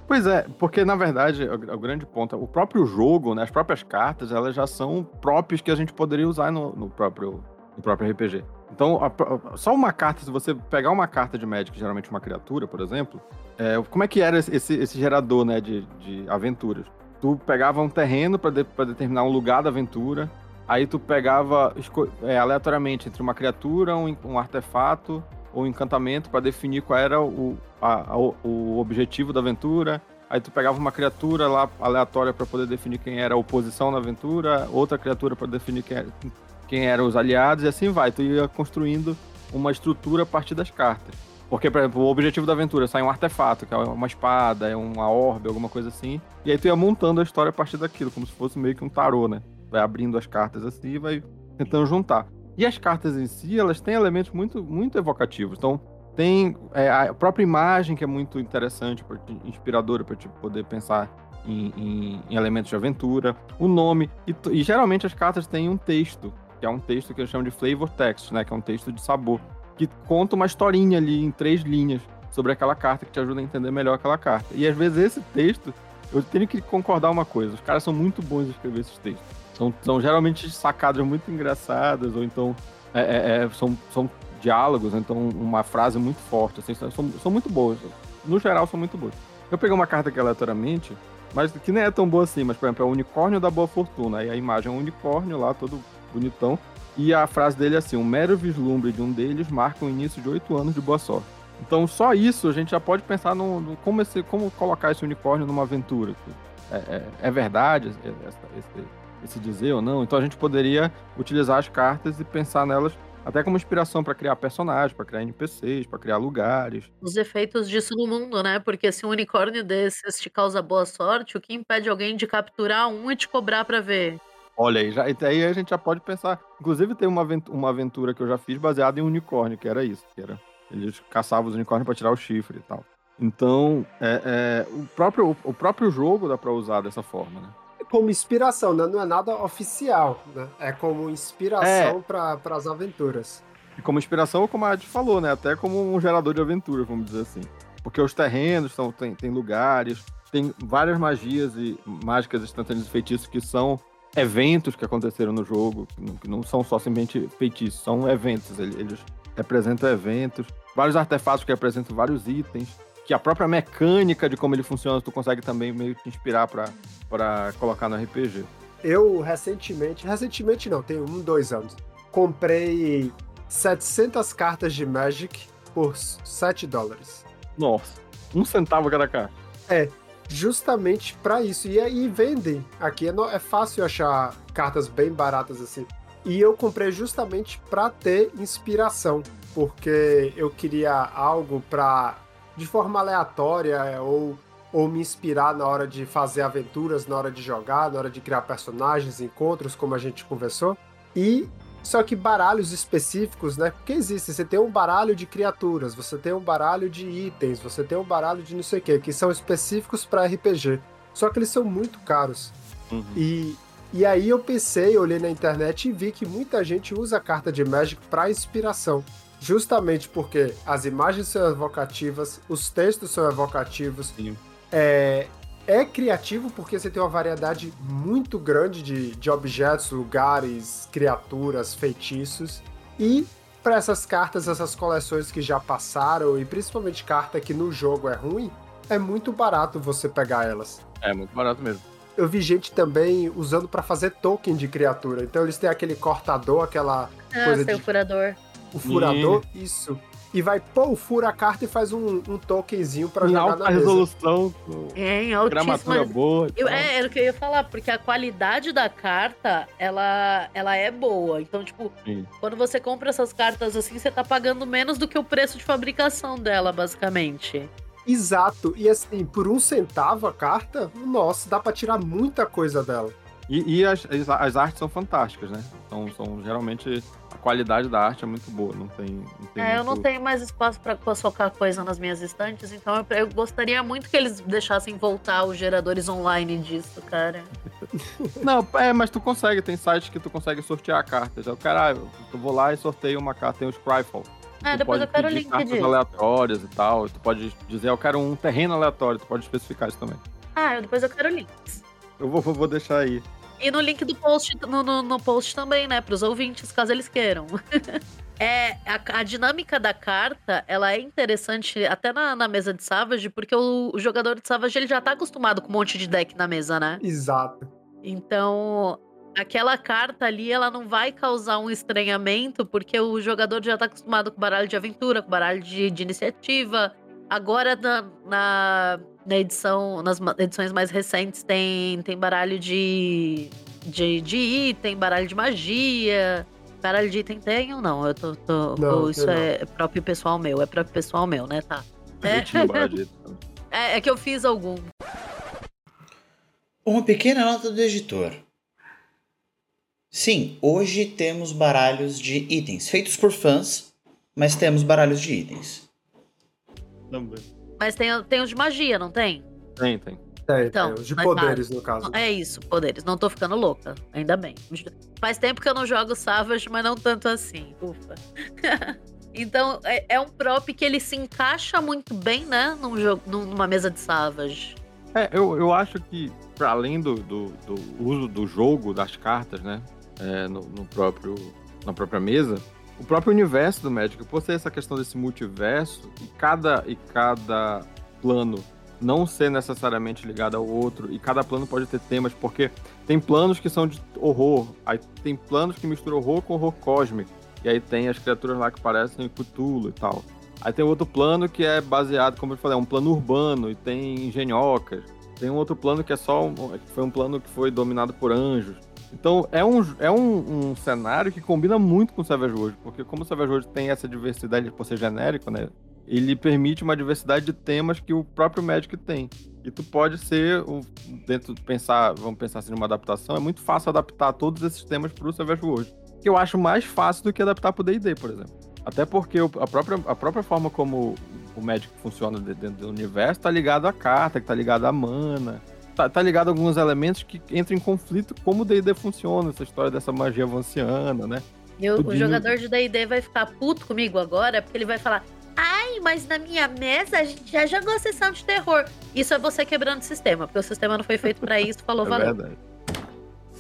Pois é, porque na verdade, o, grande ponto, o próprio jogo, né, as próprias cartas, elas já são próprias que a gente poderia usar no, no próprio, no próprio RPG. Então, a, a, só uma carta, se você pegar uma carta de Magic, geralmente uma criatura, por exemplo, é, como é que era esse, esse gerador né, de, de aventuras? Tu pegava um terreno para de, determinar um lugar da aventura, Aí tu pegava é, aleatoriamente entre uma criatura, um, um artefato ou um encantamento para definir qual era o, a, a, o objetivo da aventura. Aí tu pegava uma criatura lá aleatória para poder definir quem era a oposição na aventura, outra criatura para definir quem, quem eram os aliados, e assim vai. Tu ia construindo uma estrutura a partir das cartas. Porque, por exemplo, o objetivo da aventura é sair um artefato, que é uma espada, é uma orbe, alguma coisa assim. E aí tu ia montando a história a partir daquilo, como se fosse meio que um tarô, né? Vai abrindo as cartas assim e vai tentando juntar. E as cartas em si, elas têm elementos muito, muito evocativos. Então, tem é, a própria imagem que é muito interessante, inspiradora para te poder pensar em, em, em, elementos de aventura. O nome. E, e, geralmente as cartas têm um texto, que é um texto que eu chamo de flavor text, né? Que é um texto de sabor. Que conta uma historinha ali em três linhas sobre aquela carta que te ajuda a entender melhor aquela carta. E às vezes esse texto, eu tenho que concordar uma coisa: os caras são muito bons em escrever esses textos. São, são geralmente sacadas muito engraçadas, ou então é, é, é, são, são diálogos, então uma frase muito forte, assim, são, são muito boas. No geral, são muito boas. Eu peguei uma carta aqui aleatoriamente, mas que nem é tão boa assim, mas por exemplo, é o unicórnio da boa fortuna. Aí a imagem é um unicórnio lá, todo bonitão. E a frase dele é assim: um mero vislumbre de um deles marca o início de oito anos de boa sorte. Então, só isso a gente já pode pensar no, no como, esse, como colocar esse unicórnio numa aventura. É, é, é verdade esse, se dizer ou não. Então a gente poderia utilizar as cartas e pensar nelas até como inspiração para criar personagens, para criar NPCs, para criar lugares. Os efeitos disso no mundo, né? Porque se um unicórnio desses te causa boa sorte, o que impede alguém de capturar um e te cobrar para ver? Olha aí, já, aí a gente já pode pensar. Inclusive, tem uma aventura, uma aventura que eu já fiz baseada em unicórnio, que era isso, que era. Eles caçavam os unicórnios para tirar o chifre e tal. Então, é, é, o, próprio, o próprio jogo dá para usar dessa forma, né? Como inspiração, né? Não é nada oficial, né? É como inspiração é. para as aventuras. E como inspiração, como a gente falou, né? Até como um gerador de aventura, vamos dizer assim. Porque os terrenos são, tem, tem lugares, tem várias magias e mágicas instantâneas e feitiços que são eventos que aconteceram no jogo, que não, que não são só simplesmente feitiços, são eventos. Eles representam eventos, vários artefatos que representam vários itens que a própria mecânica de como ele funciona tu consegue também meio que inspirar para colocar no RPG. Eu recentemente, recentemente não, tem um, dois anos, comprei 700 cartas de Magic por 7 dólares. Nossa, um centavo cada carta. É, justamente para isso. E aí vendem. Aqui é, é fácil achar cartas bem baratas assim. E eu comprei justamente para ter inspiração, porque eu queria algo para de forma aleatória ou ou me inspirar na hora de fazer aventuras, na hora de jogar, na hora de criar personagens, encontros, como a gente conversou. E só que baralhos específicos, né? Porque existe, você tem um baralho de criaturas, você tem um baralho de itens, você tem um baralho de não sei o que, que são específicos para RPG. Só que eles são muito caros. Uhum. E, e aí eu pensei, olhei na internet e vi que muita gente usa a carta de Magic para inspiração. Justamente porque as imagens são evocativas, os textos são evocativos. Sim. É, é criativo porque você tem uma variedade muito grande de, de objetos, lugares, criaturas, feitiços. E para essas cartas, essas coleções que já passaram, e principalmente carta que no jogo é ruim, é muito barato você pegar elas. É, muito barato mesmo. Eu vi gente também usando para fazer token de criatura. Então eles têm aquele cortador, aquela ah, coisa de. furador. O furador, e... isso e vai, pô, fura a carta e faz um, um tokenzinho pra em jogar alta na mesa. resolução, é, em altíssima... boa. Eu, é, era o que eu ia falar, porque a qualidade da carta, ela, ela é boa. Então, tipo, Sim. quando você compra essas cartas assim, você tá pagando menos do que o preço de fabricação dela, basicamente. Exato. E assim, por um centavo a carta, nossa, dá pra tirar muita coisa dela. E, e as, as artes são fantásticas, né? São, são geralmente a qualidade da arte é muito boa, não tem. Não tem é, muito... eu não tenho mais espaço para colocar coisa nas minhas estantes, então eu, eu, gostaria muito que eles deixassem voltar os geradores online disso, cara. não, é, mas tu consegue, tem sites que tu consegue sortear cartas. Eu ah, eu vou lá e sorteio uma carta, tem o Scryfall. É, depois eu quero o link cartas disso. aleatórias e tal. Tu pode dizer, eu quero um terreno aleatório, tu pode especificar isso também. Ah, eu, depois eu quero links. Eu vou, vou deixar aí. E no link do post, no, no, no post também, né? Para os ouvintes, caso eles queiram. é, a, a, dinâmica da carta, ela é interessante até na, na mesa de Savage, porque o, o, jogador de Savage ele já tá acostumado com um monte de deck na mesa, né? Exato. Então, aquela carta ali, ela não vai causar um estranhamento, porque o jogador já tá acostumado com baralho de aventura, com baralho de, de iniciativa. Agora, na, na na edição, nas edições mais recentes, tem, tem baralho de, de, de item, baralho de magia. Baralho de item tem ou não? Eu tô. tô não, isso é próprio pessoal meu, é próprio pessoal meu, né? Tá. É. é, é que eu fiz algum. Uma pequena nota do editor. Sim, hoje temos baralhos de itens, feitos por fãs, mas temos baralhos de itens. Também. Mas tem, tem os de magia, não tem? Tem, tem. Tem, então, tem. Os de poderes, nada. no caso. É isso, poderes. Não tô ficando louca, ainda bem. Faz tempo que eu não jogo Savage, mas não tanto assim. Ufa. então, é, é, um prop que ele se encaixa muito bem, né? Num jogo, numa mesa de Savage. É, eu, eu acho que, para além do, do, do, uso do jogo, das cartas, né? É, no, no próprio, na própria mesa, o próprio universo do Magic, por ser essa questão desse multiverso, e cada, e cada plano não ser necessariamente ligado ao outro, e cada plano pode ter temas, porque tem planos que são de horror, aí tem planos que misturam horror com horror cósmico, e aí tem as criaturas lá que parecem Cthulhu e tal. Aí tem outro plano que é baseado, como eu falei, é um plano urbano, e tem engenhocas. Tem um outro plano que é só um, foi um plano que foi dominado por anjos. Então é um, é um, um, cenário que combina muito com o Savage World, porque como o Savage World tem essa diversidade por ser genérico, né? Ele permite uma diversidade de temas que o próprio Magic tem. E tu pode ser, dentro de pensar, vamos pensar assim numa adaptação, é muito fácil adaptar todos esses temas para o Savage World. Que eu acho mais fácil do que adaptar para o D&D, por exemplo. Até porque a própria, a própria forma como o Magic funciona dentro do universo tá ligado à carta, que tá ligado à mana, tá, tá ligado a alguns elementos que entram em conflito como o D&D funciona, essa história dessa magia vanciana, né? E o, o jogador de D&D vai ficar puto comigo agora, porque ele vai falar Ai, mas na minha mesa a gente já jogou sessão de terror. Isso é você quebrando o sistema, porque o sistema não foi feito para isso, falou é valeu. Verdade.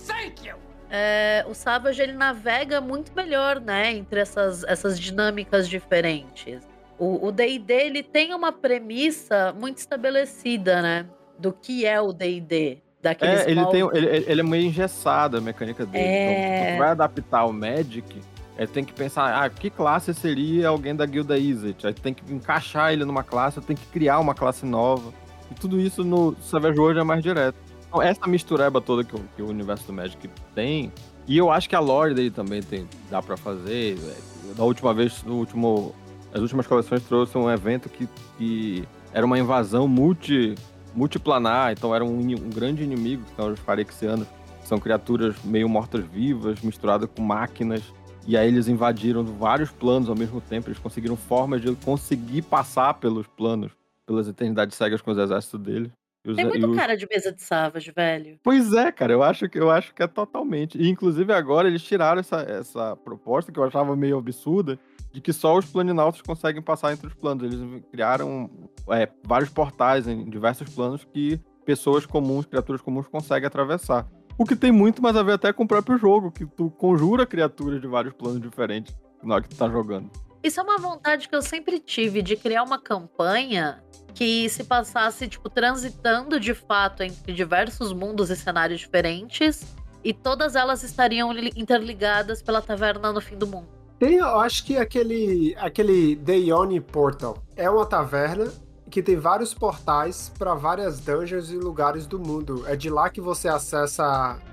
Thank you! É, o Savage ele navega muito melhor, né, entre essas, essas dinâmicas diferentes. O D&D ele tem uma premissa muito estabelecida, né? Do que é o D&D. É, ele, tem, ele, ele, é meio engessado a mecânica dele. É... Então, vai adaptar o Magic, é, tem que pensar, ah, que classe seria alguém da guilda Izzet? Aí tem que encaixar ele numa classe, tem que criar uma classe nova. E tudo isso no Savage World é mais direto. Então, essa mistureba toda que o, que o universo do Magic tem, e eu acho que a lore dele também tem, dá para fazer. É, da última vez, no último, as últimas coleções trouxe um evento que, que era uma invasão multi multiplanar, então era um, um grande inimigo, que são os Pharexianos. São criaturas meio mortas-vivas, misturadas com máquinas. E aí eles invadiram vários planos ao mesmo tempo. Eles conseguiram formas de conseguir passar pelos planos, pelas eternidades cegas com os exércitos deles. Os, Tem muito os... cara de mesa de Savage, velho. Pois é, cara, eu acho que eu acho que é totalmente. E inclusive agora eles tiraram essa, essa proposta que eu achava meio absurda, de que só os planinautas conseguem passar entre os planos. Eles criaram é, vários portais em diversos planos que pessoas comuns, criaturas comuns conseguem atravessar. O que tem muito mais a ver até com o próprio jogo, que tu conjura criaturas de vários planos diferentes na hora que tu tá jogando. Isso é uma vontade que eu sempre tive de criar uma campanha que se passasse, tipo, transitando de fato entre diversos mundos e cenários diferentes, e todas elas estariam interligadas pela taverna no fim do mundo. Tem, eu acho que aquele, aquele Yoni Portal é uma taverna que tem vários portais para várias dungeons e lugares do mundo. É de lá que você acessa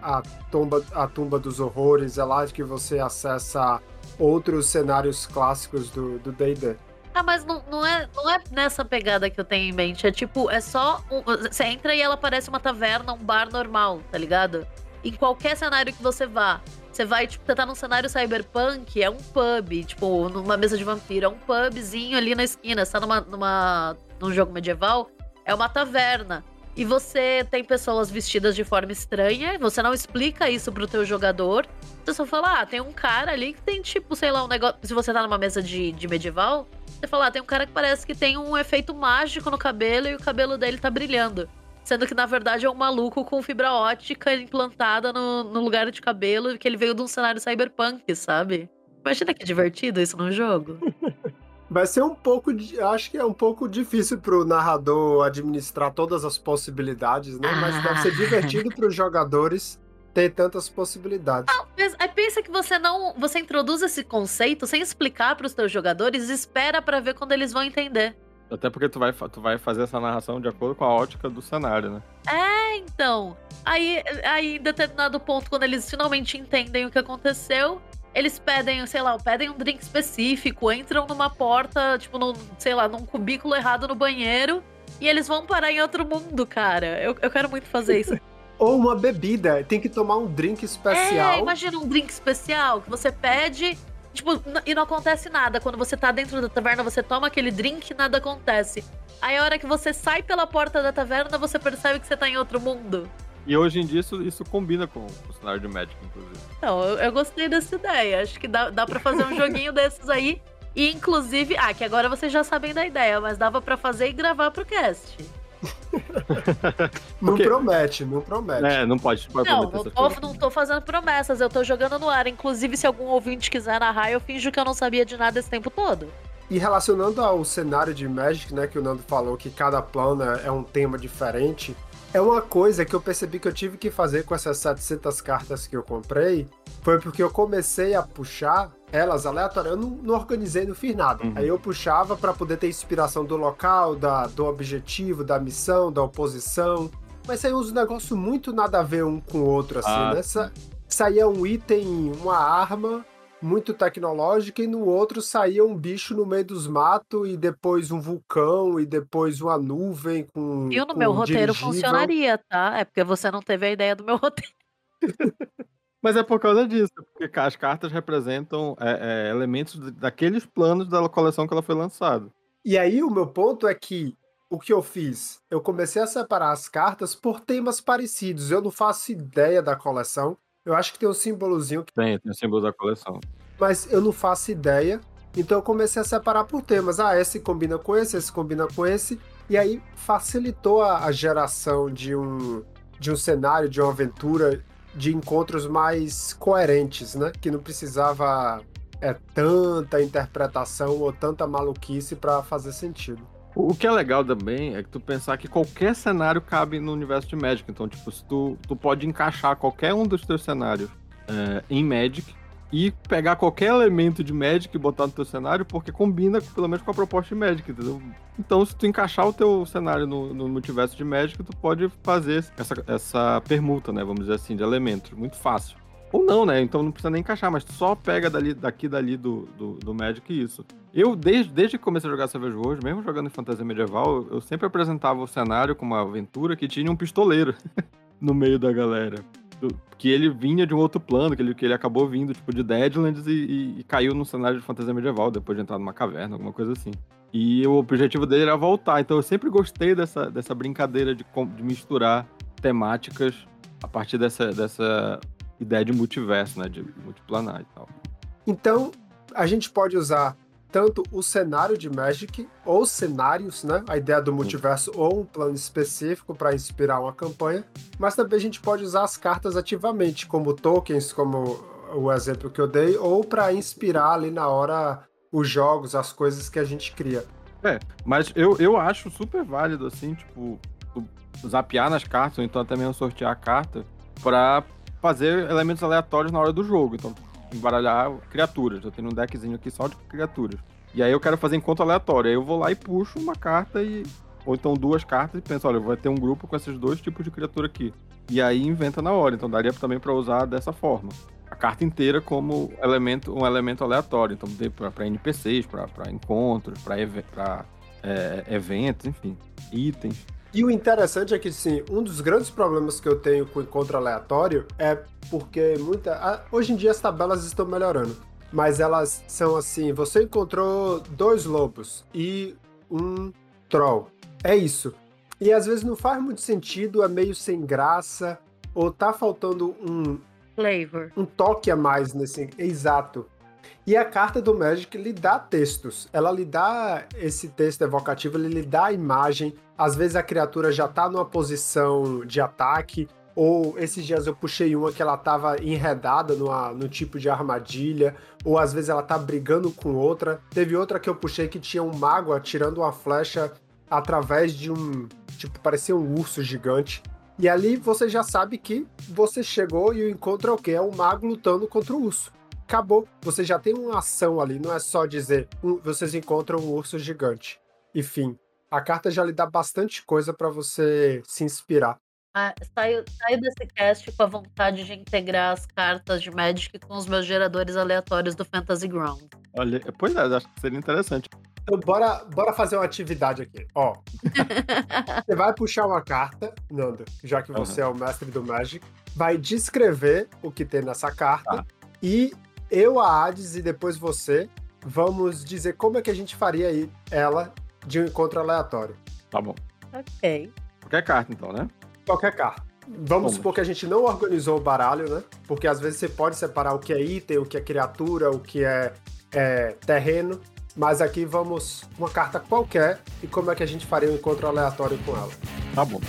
a, a, tumba, a tumba dos horrores, é lá que você acessa outros cenários clássicos do D&D. Ah, mas não, não, é, não é nessa pegada que eu tenho em mente. É tipo, é só. Um, você entra e ela parece uma taverna, um bar normal, tá ligado? Em qualquer cenário que você vá. Você vai, tipo, você tá num cenário cyberpunk, é um pub, tipo, numa mesa de vampiro, é um pubzinho ali na esquina. Você tá numa, numa, num jogo medieval, é uma taverna. E você tem pessoas vestidas de forma estranha, você não explica isso pro teu jogador. Você só fala, ah, tem um cara ali que tem, tipo, sei lá, um negócio. Se você tá numa mesa de, de medieval, você fala, ah, tem um cara que parece que tem um efeito mágico no cabelo e o cabelo dele tá brilhando. Sendo que, na verdade, é um maluco com fibra ótica implantada no, no lugar de cabelo, que ele veio de um cenário cyberpunk, sabe? Imagina que divertido isso no jogo. Vai ser um pouco. Acho que é um pouco difícil pro narrador administrar todas as possibilidades, né? Mas deve ser divertido para os jogadores ter tantas possibilidades. Aí pensa que você não. Você introduz esse conceito sem explicar para os teus jogadores e espera para ver quando eles vão entender. Até porque tu vai, tu vai fazer essa narração de acordo com a ótica do cenário, né? É, então. Aí, aí, em determinado ponto, quando eles finalmente entendem o que aconteceu, eles pedem, sei lá, pedem um drink específico, entram numa porta, tipo, num, sei lá, num cubículo errado no banheiro, e eles vão parar em outro mundo, cara. Eu, eu quero muito fazer isso. Ou uma bebida, tem que tomar um drink especial. É, imagina um drink especial que você pede Tipo, e não acontece nada. Quando você tá dentro da taverna, você toma aquele drink e nada acontece. Aí a hora que você sai pela porta da taverna, você percebe que você tá em outro mundo. E hoje em dia isso, isso combina com o cenário de Magic, inclusive. Não, eu, eu gostei dessa ideia. Acho que dá, dá pra fazer um joguinho desses aí. E inclusive, ah, que agora vocês já sabem da ideia, mas dava para fazer e gravar pro cast. não promete, não promete. É, não pode, pode não, não tô, não tô fazendo promessas, eu tô jogando no ar. Inclusive, se algum ouvinte quiser narrar, eu finjo que eu não sabia de nada esse tempo todo. E relacionando ao cenário de Magic, né, que o Nando falou que cada plano é um tema diferente, é uma coisa que eu percebi que eu tive que fazer com essas 700 cartas que eu comprei, foi porque eu comecei a puxar elas aleatórias. Eu não, não organizei, não fiz nada. Uhum. Aí eu puxava para poder ter inspiração do local, da, do objetivo, da missão, da oposição. Mas aí uns negócios muito nada a ver um com o outro, assim, ah, né? Saía um item, uma arma muito tecnológica, e no outro saía um bicho no meio dos matos, e depois um vulcão, e depois uma nuvem com. E no com meu roteiro dirigível. funcionaria, tá? É porque você não teve a ideia do meu roteiro. Mas é por causa disso, porque as cartas representam é, é, elementos daqueles planos da coleção que ela foi lançada. E aí o meu ponto é que o que eu fiz? Eu comecei a separar as cartas por temas parecidos. Eu não faço ideia da coleção. Eu acho que tem um símbolozinho. Que... Tem, tem o símbolo da coleção. Mas eu não faço ideia. Então eu comecei a separar por temas. Ah, esse combina com esse, esse combina com esse. E aí facilitou a, a geração de um, de um cenário, de uma aventura de encontros mais coerentes, né? Que não precisava é, tanta interpretação ou tanta maluquice para fazer sentido. O que é legal também é que tu pensar que qualquer cenário cabe no universo de Magic. Então, tipo, se tu, tu pode encaixar qualquer um dos teus cenários é, em Magic e pegar qualquer elemento de Magic e botar no teu cenário, porque combina pelo menos com a proposta de Magic, entendeu? Então, se tu encaixar o teu cenário no, no multiverso de Magic, tu pode fazer essa, essa permuta, né? Vamos dizer assim, de elementos. Muito fácil. Ou não, né? Então não precisa nem encaixar, mas só pega dali, daqui dali do, do, do Magic isso. Eu, desde, desde que comecei a jogar Savage Worlds, mesmo jogando em fantasia medieval, eu sempre apresentava o cenário como uma aventura que tinha um pistoleiro no meio da galera. Que ele vinha de um outro plano, que ele, que ele acabou vindo, tipo, de Deadlands e, e, e caiu no cenário de fantasia medieval, depois de entrar numa caverna, alguma coisa assim. E o objetivo dele era voltar. Então eu sempre gostei dessa, dessa brincadeira de, de misturar temáticas a partir dessa, dessa ideia de multiverso, né? De multiplanar e tal. Então, a gente pode usar tanto o cenário de Magic ou cenários, né? A ideia do multiverso ou um plano específico para inspirar uma campanha, mas também a gente pode usar as cartas ativamente, como tokens, como o exemplo que eu dei, ou para inspirar ali na hora os jogos, as coisas que a gente cria. É, mas eu, eu acho super válido, assim, tipo, zapear nas cartas, ou então até mesmo sortear a carta, para fazer elementos aleatórios na hora do jogo. Então, embaralhar criaturas. Eu tenho um deckzinho aqui só de criaturas. E aí eu quero fazer encontro aleatório. Aí eu vou lá e puxo uma carta e. Ou então duas cartas e penso, olha, vai ter um grupo com esses dois tipos de criatura aqui. E aí inventa na hora. Então daria também para usar dessa forma. A carta inteira como elemento, um elemento aleatório. Então para NPCs, para encontros, para é, eventos, enfim. Itens. E o interessante é que, sim, um dos grandes problemas que eu tenho com o encontro aleatório é porque muita. Hoje em dia as tabelas estão melhorando. Mas elas são assim: você encontrou dois lobos e um troll. É isso. E às vezes não faz muito sentido, é meio sem graça, ou tá faltando um. Flavor. Um toque a mais nesse. Exato. E a carta do Magic lhe dá textos. Ela lhe dá esse texto evocativo, ele lhe dá a imagem. Às vezes a criatura já tá numa posição de ataque, ou esses dias eu puxei uma que ela tava enredada numa, no tipo de armadilha, ou às vezes ela tá brigando com outra. Teve outra que eu puxei que tinha um mago atirando uma flecha através de um. Tipo, parecia um urso gigante. E ali você já sabe que você chegou e o encontro é o quê? É o mago lutando contra o urso acabou. Você já tem uma ação ali, não é só dizer um, vocês encontram um urso gigante. Enfim, a carta já lhe dá bastante coisa para você se inspirar. Ah, saio, saio desse cast com a vontade de integrar as cartas de Magic com os meus geradores aleatórios do Fantasy Ground. Olha, pois é, acho que seria interessante. Então, bora, bora fazer uma atividade aqui. Ó, você vai puxar uma carta, Nando, já que você uhum. é o mestre do Magic, vai descrever o que tem nessa carta tá. e eu, a Hades e depois você, vamos dizer como é que a gente faria aí ela de um encontro aleatório. Tá bom. Ok. Qualquer carta, então, né? Qualquer carta. Vamos supor que a gente não organizou o baralho, né? Porque às vezes você pode separar o que é item, o que é criatura, o que é, é terreno. Mas aqui vamos uma carta qualquer e como é que a gente faria um encontro aleatório com ela. Tá bom.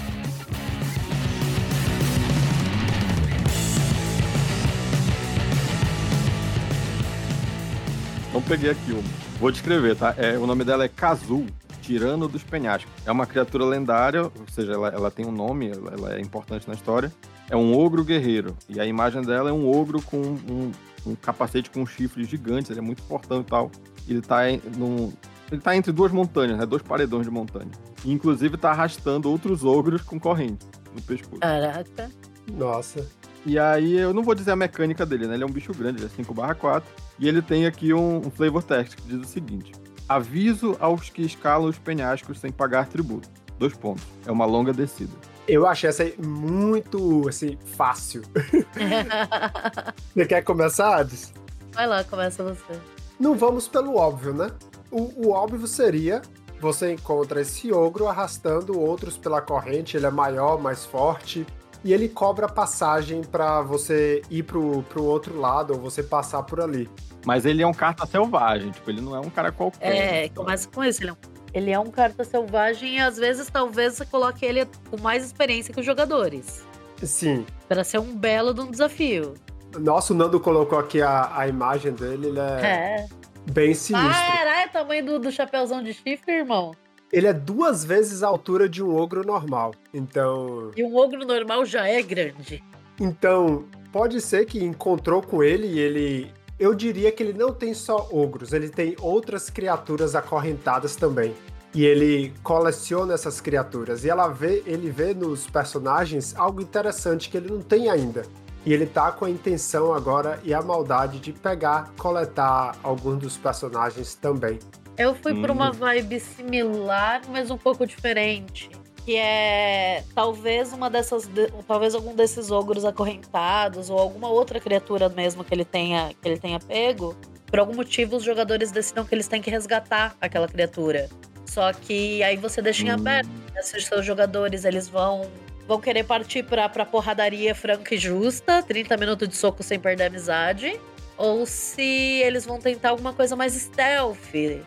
Então peguei aqui uma. Vou descrever, tá? É, o nome dela é Kazul, Tirano dos Penhascos. É uma criatura lendária, ou seja, ela, ela tem um nome, ela, ela, é importante na história. É um ogro guerreiro. E a imagem dela é um ogro com um, um capacete com chifres gigantes, ele é muito importante e tal. Ele tá, em, num, ele tá entre duas montanhas, né? Dois paredões de montanha. E, inclusive tá arrastando outros ogros com corrente no pescoço. Caraca. Nossa. E aí, eu não vou dizer a mecânica dele, né? Ele é um bicho grande, ele é 5 4 E ele tem aqui um, um flavor text que diz o seguinte: Aviso aos que escalam os penhascos sem pagar tributo. Dois pontos. É uma longa descida. Eu achei essa aí muito, assim, fácil. você quer começar, Ades? Vai lá, começa você. Não vamos pelo óbvio, né? O, o óbvio seria você encontra esse ogro arrastando outros pela corrente, ele é maior, mais forte, e ele cobra passagem para você ir pro, pro outro lado ou você passar por ali. Mas ele é um carta selvagem, tipo, ele não é um cara qualquer. É, começa com isso, ele é um ele é um carta selvagem e às vezes talvez você coloque ele com mais experiência que os jogadores. Sim. Para ser um belo de um desafio. Nossa, o Nando colocou aqui a, a imagem dele, ele é, é. bem sinistro. Caralho, é tamanho do, do chapéuzão de chifre, irmão. Ele é duas vezes a altura de um ogro normal. Então. E um ogro normal já é grande. Então, pode ser que encontrou com ele e ele. Eu diria que ele não tem só ogros, ele tem outras criaturas acorrentadas também. E ele coleciona essas criaturas. E ela vê, ele vê nos personagens algo interessante que ele não tem ainda. E ele tá com a intenção agora e a maldade de pegar, coletar alguns dos personagens também. Eu fui hum. por uma vibe similar, mas um pouco diferente. Que é talvez uma dessas. Talvez algum desses ogros acorrentados, ou alguma outra criatura mesmo que ele tenha, que ele tenha pego. Por algum motivo, os jogadores decidam que eles têm que resgatar aquela criatura. Só que aí você deixa em hum. aberto. Né? Se os seus jogadores eles vão vão querer partir pra, pra porradaria franca e justa, 30 minutos de soco sem perder a amizade. Ou se eles vão tentar alguma coisa mais stealth,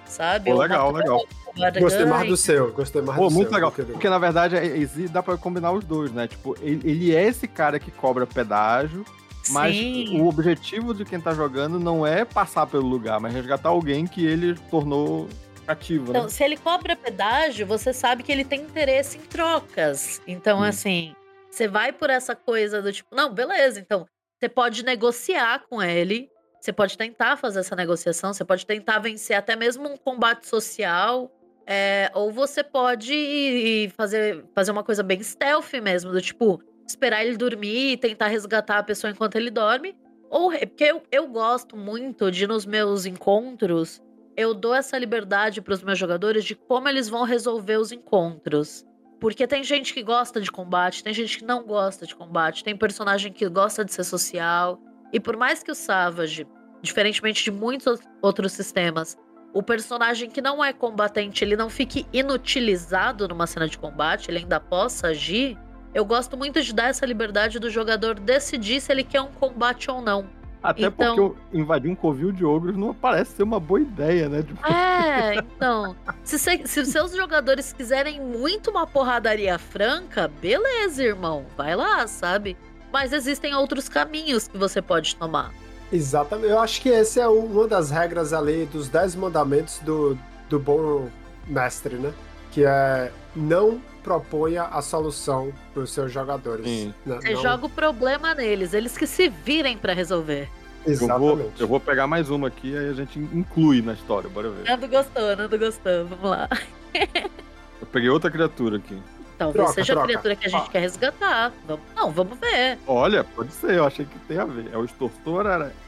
sabe? Pô, legal, legal. Gostei mais do seu, gostei mais Pô, do muito seu, legal. Porque, porque na verdade é, dá pra combinar os dois, né? Tipo, ele, ele é esse cara que cobra pedágio, mas Sim. o objetivo de quem tá jogando não é passar pelo lugar, mas resgatar alguém que ele tornou cativo, então, né? se ele cobra pedágio, você sabe que ele tem interesse em trocas. Então, hum. assim, você vai por essa coisa do tipo, não, beleza, então você pode negociar com ele, você pode tentar fazer essa negociação, você pode tentar vencer até mesmo um combate social. É, ou você pode fazer, fazer uma coisa bem stealth mesmo, do tipo, esperar ele dormir e tentar resgatar a pessoa enquanto ele dorme. Ou porque eu, eu gosto muito de nos meus encontros eu dou essa liberdade para os meus jogadores de como eles vão resolver os encontros. Porque tem gente que gosta de combate, tem gente que não gosta de combate, tem personagem que gosta de ser social. E por mais que o Savage, diferentemente de muitos outros sistemas, o personagem que não é combatente, ele não fique inutilizado numa cena de combate, ele ainda possa agir. Eu gosto muito de dar essa liberdade do jogador decidir se ele quer um combate ou não. Até então... porque invadir um covil de ogros não parece ser uma boa ideia, né? Tipo... É, então. se, se, se seus jogadores quiserem muito uma porradaria franca, beleza, irmão. Vai lá, sabe? Mas existem outros caminhos que você pode tomar. Exatamente. Eu acho que essa é uma das regras ali dos Dez Mandamentos do, do bom mestre, né? Que é não proponha a solução para os seus jogadores. Sim. Né? Você não... joga o problema neles, eles que se virem para resolver. Exatamente. Eu vou, eu vou, pegar mais uma aqui e a gente inclui na história, bora ver. Nando gostou, Nando gostou, vamos lá. eu peguei outra criatura aqui. Talvez troca, seja troca. a criatura que a gente ah. quer resgatar. Vamos, não, vamos ver. Olha, pode ser, eu achei que tem a ver. É o extortor,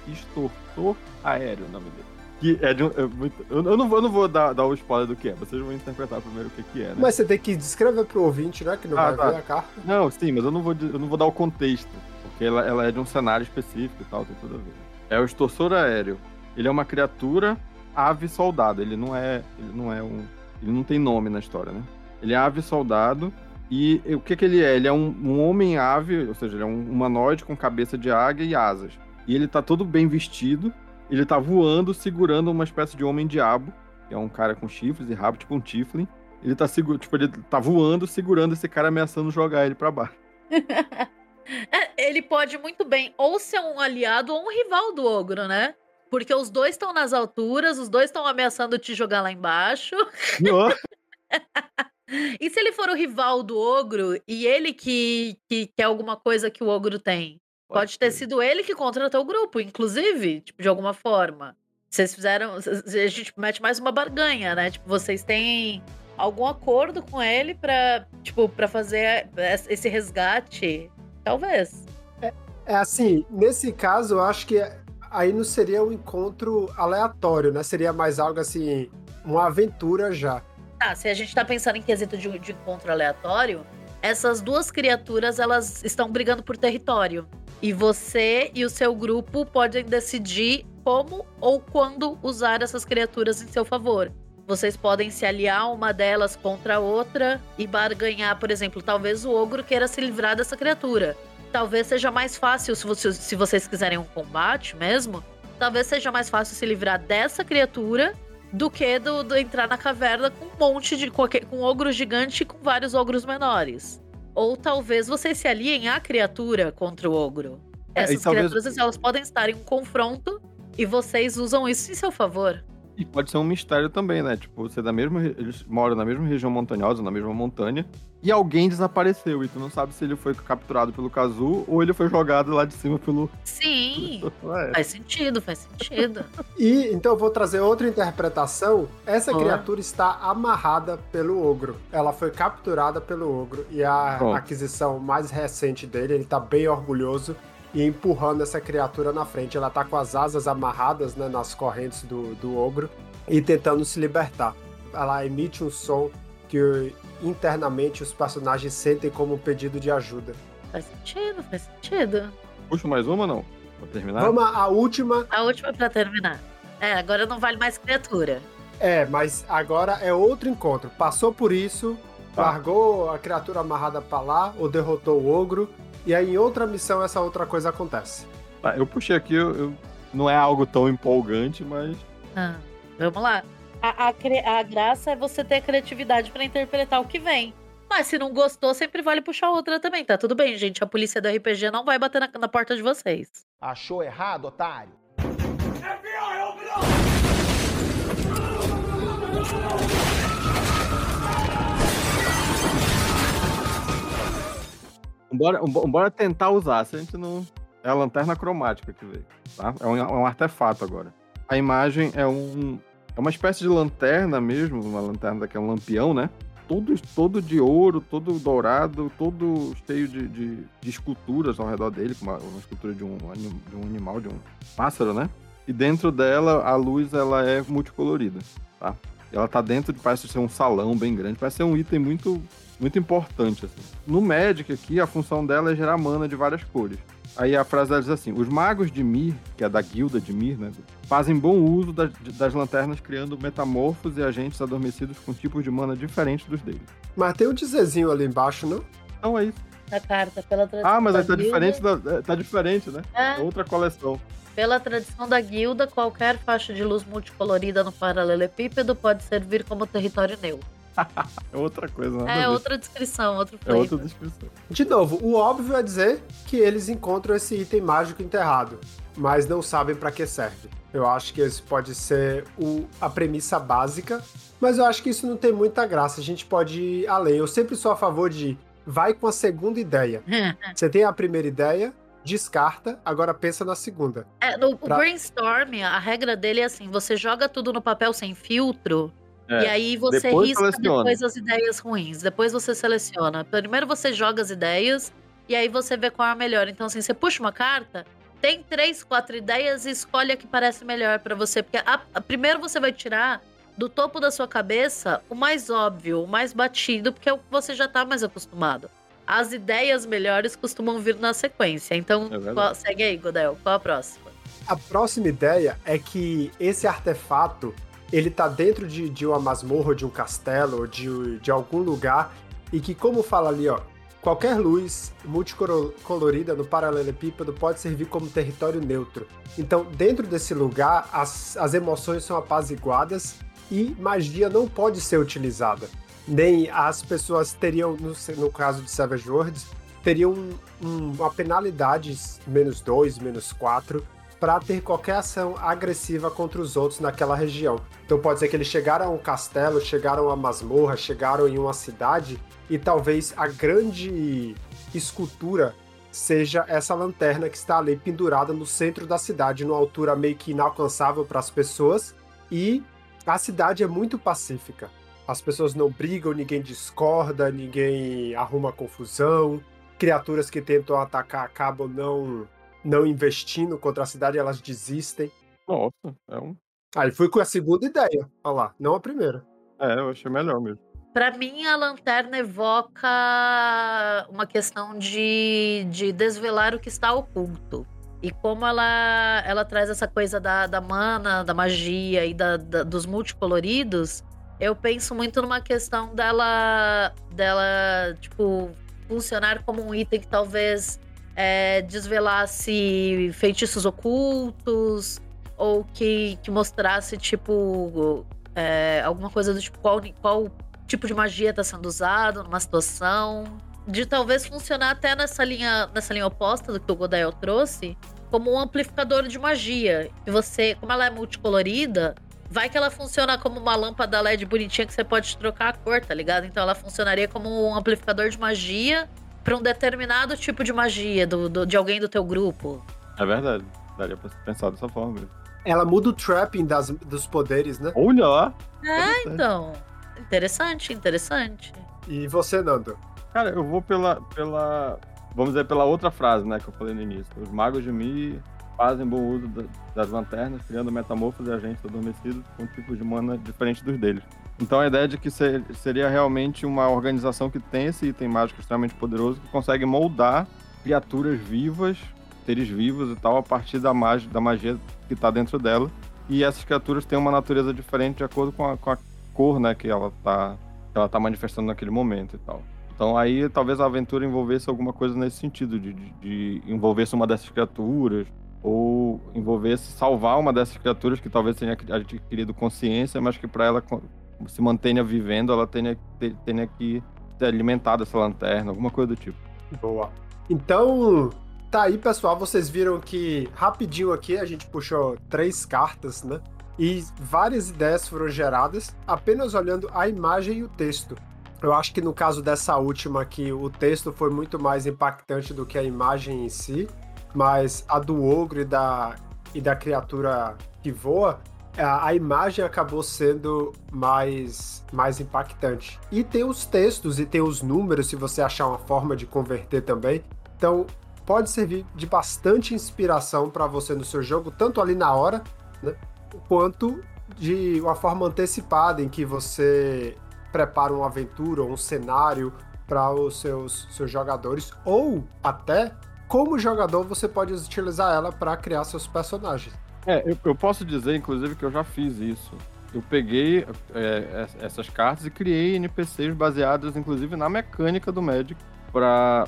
extortor aéreo o nome dele. Que é de um, é muito, eu, não vou, eu não vou dar, dar o spoiler do que é, vocês vão interpretar primeiro o que, que é, né? Mas você tem que descrever pro ouvinte, né? Que não ah, vai tá. ver a carta. Não, sim, mas eu não vou, eu não vou dar o contexto. Porque ela, ela é de um cenário específico e tal, tem tudo a ver. É o extorsor aéreo. Ele é uma criatura ave soldado. Ele não é, ele não é um, ele não tem nome na história, né? Ele é ave soldado e o que que ele é? Ele é um, um homem ave, ou seja, ele é um humanoide com cabeça de águia e asas. E ele tá todo bem vestido ele tá voando, segurando uma espécie de homem-diabo, que é um cara com chifres e rabo, tipo um Tiflin. Ele tá, seguro, tipo, ele tá voando, segurando esse cara, ameaçando jogar ele para baixo. é, ele pode muito bem ou ser um aliado ou um rival do ogro, né? Porque os dois estão nas alturas, os dois estão ameaçando te jogar lá embaixo. e se ele for o rival do ogro e ele que, que quer alguma coisa que o ogro tem? Pode ter sido ele que contratou o grupo, inclusive, tipo, de alguma forma. Vocês fizeram. A gente mete mais uma barganha, né? Tipo, vocês têm algum acordo com ele pra, tipo, pra fazer esse resgate? Talvez. É, é assim, nesse caso, eu acho que aí não seria um encontro aleatório, né? Seria mais algo assim, uma aventura já. Tá, se a gente tá pensando em quesito de, de encontro aleatório, essas duas criaturas, elas estão brigando por território. E você e o seu grupo podem decidir como ou quando usar essas criaturas em seu favor. Vocês podem se aliar uma delas contra a outra e barganhar, por exemplo, talvez o ogro queira se livrar dessa criatura. Talvez seja mais fácil, se, se vocês quiserem um combate mesmo, talvez seja mais fácil se livrar dessa criatura do que do, do entrar na caverna com um monte de. com, com ogro gigante e com vários ogros menores. Ou talvez vocês se aliem à criatura contra o ogro. É, Essas talvez... criaturas elas podem estar em um confronto e vocês usam isso em seu favor. E pode ser um mistério também, né? Tipo, você é da mesma. Eles moram na mesma região montanhosa, na mesma montanha, e alguém desapareceu. E tu não sabe se ele foi capturado pelo Kazu ou ele foi jogado lá de cima pelo. Sim. é. Faz sentido, faz sentido. e então eu vou trazer outra interpretação. Essa criatura está amarrada pelo ogro. Ela foi capturada pelo ogro. E a aquisição mais recente dele, ele tá bem orgulhoso e empurrando essa criatura na frente. Ela tá com as asas amarradas né, nas correntes do, do ogro e tentando se libertar. Ela emite um som que internamente os personagens sentem como um pedido de ajuda. Faz sentido, faz sentido. Puxa mais uma não? Pra terminar? Vamos à última. A última pra terminar. É, agora não vale mais criatura. É, mas agora é outro encontro. Passou por isso, Tá. largou a criatura amarrada pra lá, ou derrotou o ogro, e aí em outra missão essa outra coisa acontece. Tá, eu puxei aqui, eu, eu- não é algo tão empolgante, mas Ah, vamos lá. A, a a graça é você ter criatividade pra interpretar o que vem. Mas se não gostou, sempre vale puxar outra também. Tá tudo bem, gente. A polícia do RPG não vai bater na, na porta de vocês. Achou errado, otário? Bora, bora tentar usar, se a gente não. É a lanterna cromática que veio, tá? É um, é um artefato agora. A imagem é um. É uma espécie de lanterna mesmo, uma lanterna daquele lampião, né? Todo, todo de ouro, todo dourado, todo cheio de, de, de esculturas ao redor dele, uma, uma escultura de um, de um animal, de um pássaro, né? E dentro dela, a luz ela é multicolorida, tá? Ela tá dentro de, parece ser um salão bem grande, parece ser um item muito muito importante. Assim. No Magic aqui, a função dela é gerar mana de várias cores. Aí a frase ela diz assim: os magos de Mir, que é da guilda de Mir, né, fazem bom uso das, das lanternas, criando metamorfos e agentes adormecidos com tipos de mana diferentes dos deles. Mas tem um dizerzinho ali embaixo, não? Então é isso. A carta, pela tradição Ah, mas da aí tá guilda, diferente, da, é, tá diferente, né? É, É outra coleção. pela tradição da guilda, qualquer faixa de luz multicolorida no paralelepípedo pode servir como território neutro. É outra coisa, É outra descrição, outro É flavor. outra descrição. De novo, o óbvio é dizer que eles encontram esse item mágico enterrado, mas não sabem pra que serve. Eu acho que isso pode ser o- a premissa básica, mas eu acho que isso não tem muita graça. A gente pode ir além. Eu sempre sou a favor de vai com a segunda ideia. Você tem a primeira ideia, descarta, agora pensa na segunda. É, no Pra- brainstorm, a regra dele é assim: você joga tudo no papel sem filtro. É, E aí você depois risca seleciona. depois as ideias ruins. Depois você seleciona. Primeiro você joga as ideias e aí você vê qual é a melhor. Então, assim, você puxa uma carta, tem três, quatro ideias e escolhe a que parece melhor pra você. Porque a- a- primeiro você vai tirar do topo da sua cabeça o mais óbvio, o mais batido, porque é o que você já tá mais acostumado. As ideias melhores costumam vir na sequência. Então, É qual- segue aí, Godel. Qual a próxima? A próxima ideia é que esse artefato ele tá dentro de, de uma masmorra, de um castelo, de, de algum lugar, e que, como fala ali, ó, qualquer luz multicolorida no paralelepípedo pode servir como território neutro. Então, dentro desse lugar, as, as emoções são apaziguadas e magia não pode ser utilizada. Nem as pessoas teriam, no, no caso de Savage Worlds, teriam um- uma penalidade menos 2, menos 4 para ter qualquer ação agressiva contra os outros naquela região. Então pode ser que eles chegaram a um castelo, chegaram a masmorra, chegaram em uma cidade e talvez a grande escultura seja essa lanterna que está ali pendurada no centro da cidade, numa altura meio que inalcançável para as pessoas e a cidade é muito pacífica. As pessoas não brigam, ninguém discorda, ninguém arruma confusão. Criaturas que tentam atacar acabam não não investindo contra a cidade, elas desistem. Nossa, é um. Aí fui com a segunda ideia, olha lá, não a primeira. É, eu achei melhor mesmo. Pra mim, a lanterna evoca uma questão de, de desvelar o que está oculto. E como ela, ela traz essa coisa da, da mana, da magia e da, da- dos multicoloridos, eu penso muito numa questão dela, dela tipo, funcionar como um item que talvez é, desvelasse feitiços ocultos, ou que, que mostrasse, tipo, é, alguma coisa do tipo, qual, qual tipo de magia está sendo usado numa situação. De talvez funcionar até nessa linha, nessa linha oposta do que o Godael trouxe, como um amplificador de magia. E você, como ela é multicolorida, vai que ela funciona como uma lâmpada LED bonitinha que você pode trocar a cor, tá ligado? Então ela funcionaria como um amplificador de magia para um determinado tipo de magia do, do- de alguém do teu grupo. É verdade. Daria pra pensar dessa forma mesmo. Ela muda o trapping das, dos poderes, né? Olha lá! É, então. Interessante, interessante. E você, Nando? Cara, eu vou pela, pela vamos dizer pela outra frase, né, que eu falei no início. Os magos de Mi fazem bom uso das lanternas, criando metamorfos e agentes adormecidos com tipos de mana diferentes dos deles. Então a ideia é de que seria realmente uma organização que tem esse item mágico extremamente poderoso que consegue moldar criaturas vivas, seres vivos e tal, a partir da magia, da magia que está dentro dela. E essas criaturas têm uma natureza diferente de acordo com a, com a cor né, que ela está ela tá manifestando naquele momento e tal. Então aí talvez a aventura envolvesse alguma coisa nesse sentido, de, de, de envolvesse uma dessas criaturas, ou envolvesse salvar uma dessas criaturas que talvez tenha adquirido consciência, mas que para ela se mantenha vivendo, ela tenha, tenha que ter alimentado essa lanterna, alguma coisa do tipo. Boa. Então, tá aí, pessoal. Vocês viram que rapidinho aqui a gente puxou três cartas, né? E várias ideias foram geradas apenas olhando a imagem e o texto. Eu acho que no caso dessa última aqui, o texto foi muito mais impactante do que a imagem em si, mas a do ogro e da, e da criatura que voa, a, a imagem acabou sendo mais, mais impactante. E tem os textos e tem os números, se você achar uma forma de converter também. Então, pode servir de bastante inspiração para você no seu jogo, tanto ali na hora, né, quanto de uma forma antecipada em que você prepara uma aventura um cenário para os seus, seus jogadores, ou até como jogador você pode utilizar ela para criar seus personagens. É, eu, eu, posso dizer, inclusive, que eu já fiz isso. Eu peguei é, essas cartas e criei NPCs baseados, inclusive, na mecânica do Magic para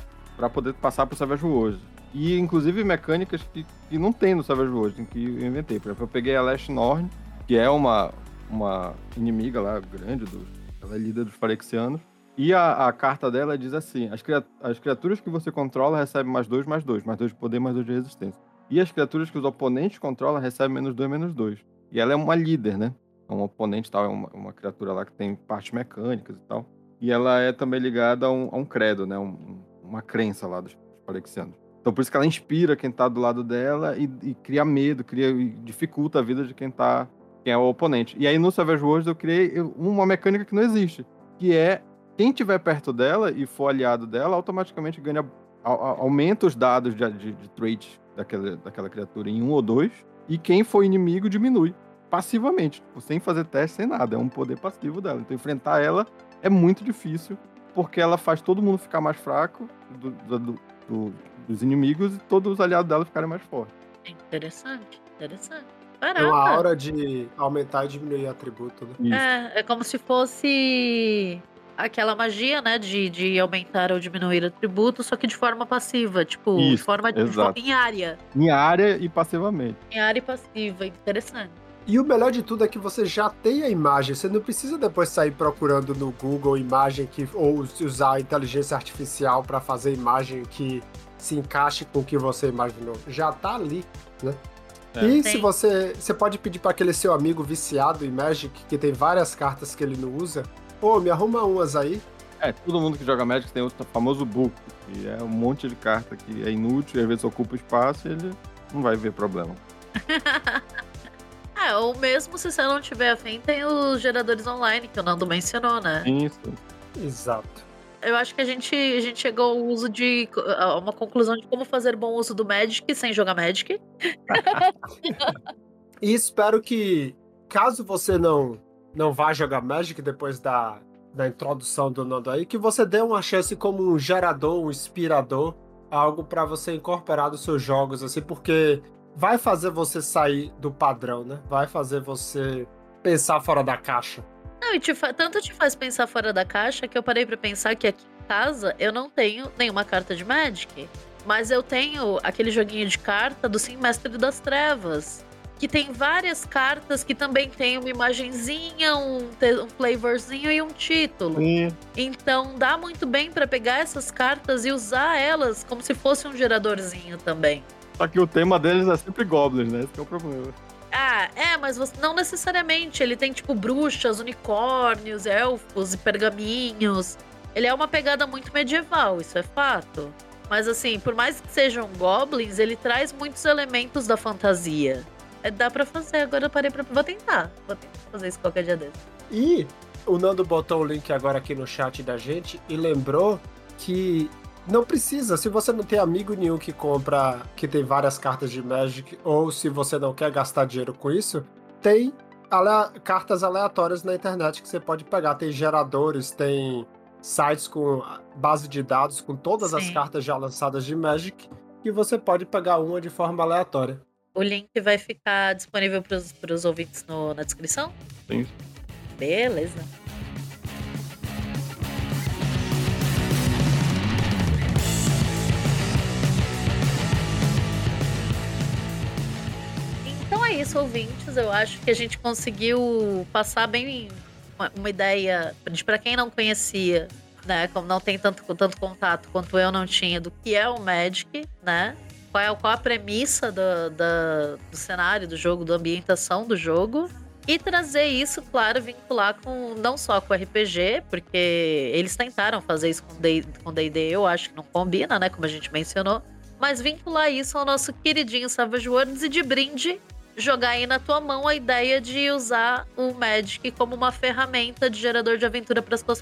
poder passar para o Savage Worlds. E, inclusive, mecânicas que, que não tem no Savage Worlds, que eu inventei. Por exemplo, eu peguei a Lash Norn, que é uma, uma inimiga lá grande, do, ela é líder dos Pharexianos. E a, a, carta dela diz assim: as, as criaturas que você controla recebem mais dois, mais dois, mais dois de poder, mais dois de resistência. E as criaturas que os oponentes controlam recebem menos 2, menos 2. E ela é uma líder, né? É um oponente tal, é uma, uma, criatura lá que tem partes mecânicas e tal. E ela é também ligada a um, a um credo, né? Um, uma crença lá dos Palexianos. Então por isso que ela inspira quem tá do lado dela e, e cria medo, cria e dificulta a vida de quem tá quem é o oponente. E aí no Savage Worlds eu criei uma mecânica que não existe, que é quem tiver perto dela e for aliado dela, automaticamente ganha aumenta os dados de, de, de trade daquela, daquela criatura em um ou dois, e quem for inimigo diminui passivamente, tipo, sem fazer teste, sem nada. É um poder passivo dela. Então enfrentar ela é muito difícil, porque ela faz todo mundo ficar mais fraco do, do, do, dos inimigos e todos os aliados dela ficarem mais fortes. Interessante, interessante. Caraca. É uma aura de aumentar e diminuir atributo, né? É, é como se fosse aquela magia, né, de, de aumentar ou diminuir atributos, só que de forma passiva, tipo, Isso, de forma de, em área. Em área e passivamente. Em área e passiva, interessante. E o melhor de tudo é que você já tem a imagem, você não precisa depois sair procurando no Google imagem que ou usar a inteligência artificial para fazer imagem que se encaixe com o que você imaginou. Já tá ali, né? É. E se você, você pode pedir para aquele seu amigo viciado em Magic que tem várias cartas que ele não usa, Pô, me arruma umas aí. É, todo mundo que joga Magic tem o famoso book, que é um monte de carta que é inútil e às vezes ocupa espaço e ele não vai ver problema. é, ou mesmo se você não tiver afim, tem os geradores online, que o Nando mencionou, né? Isso. Exato. Eu acho que a gente, a gente chegou ao uso de. a uma conclusão de como fazer bom uso do Magic sem jogar Magic. e espero que, caso você não não vá jogar Magic depois da, da introdução do Nando aí, que você dê uma chance como um gerador, um inspirador, algo para você incorporar nos seus jogos, assim, porque vai fazer você sair do padrão, né? Vai fazer você pensar fora da caixa. Não, e te tanto te faz pensar fora da caixa que eu parei para pensar que aqui em casa eu não tenho nenhuma carta de Magic. Mas eu tenho aquele joguinho de carta do Sim Mestre das Trevas que tem várias cartas que também tem uma imagenzinha, um, um flavorzinho e um título. Sim. Então dá muito bem para pegar essas cartas e usar elas como se fosse um geradorzinho também. Só que o tema deles é sempre goblins, né? Esse é o problema. Ah, é, mas você, não necessariamente. Ele tem tipo bruxas, unicórnios, elfos e pergaminhos. Ele é uma pegada muito medieval, isso é fato. Mas assim, por mais que sejam goblins, ele traz muitos elementos da fantasia. É, dá pra fazer, agora eu parei pra. Vou tentar. Vou tentar fazer isso qualquer dia desse. E o Nando botou o link agora aqui no chat da gente e lembrou que não precisa. Se você não tem amigo nenhum que compra, que tem várias cartas de Magic, ou se você não quer gastar dinheiro com isso, tem ale cartas aleatórias na internet que você pode pegar. Tem geradores, tem sites com base de dados com todas Sim. as cartas já lançadas de Magic que você pode pegar uma de forma aleatória. O link vai ficar disponível para os ouvintes no, na descrição? Sim. Beleza. Então é isso, ouvintes. Eu acho que a gente conseguiu passar bem uma, uma ideia de para quem não conhecia, né? Como não tem tanto, tanto contato quanto eu não tinha do que é o Magic, né? Qual, é, qual a premissa do, do, do cenário do jogo, da ambientação do jogo. E trazer isso, claro, vincular com não só com RPG, porque eles tentaram fazer isso com D&D, eu acho que não combina, né, como a gente mencionou, mas vincular isso ao nosso queridinho Savage Worlds e de brinde jogar aí na tua mão a ideia de usar o Magic como uma ferramenta de gerador de aventura para os teus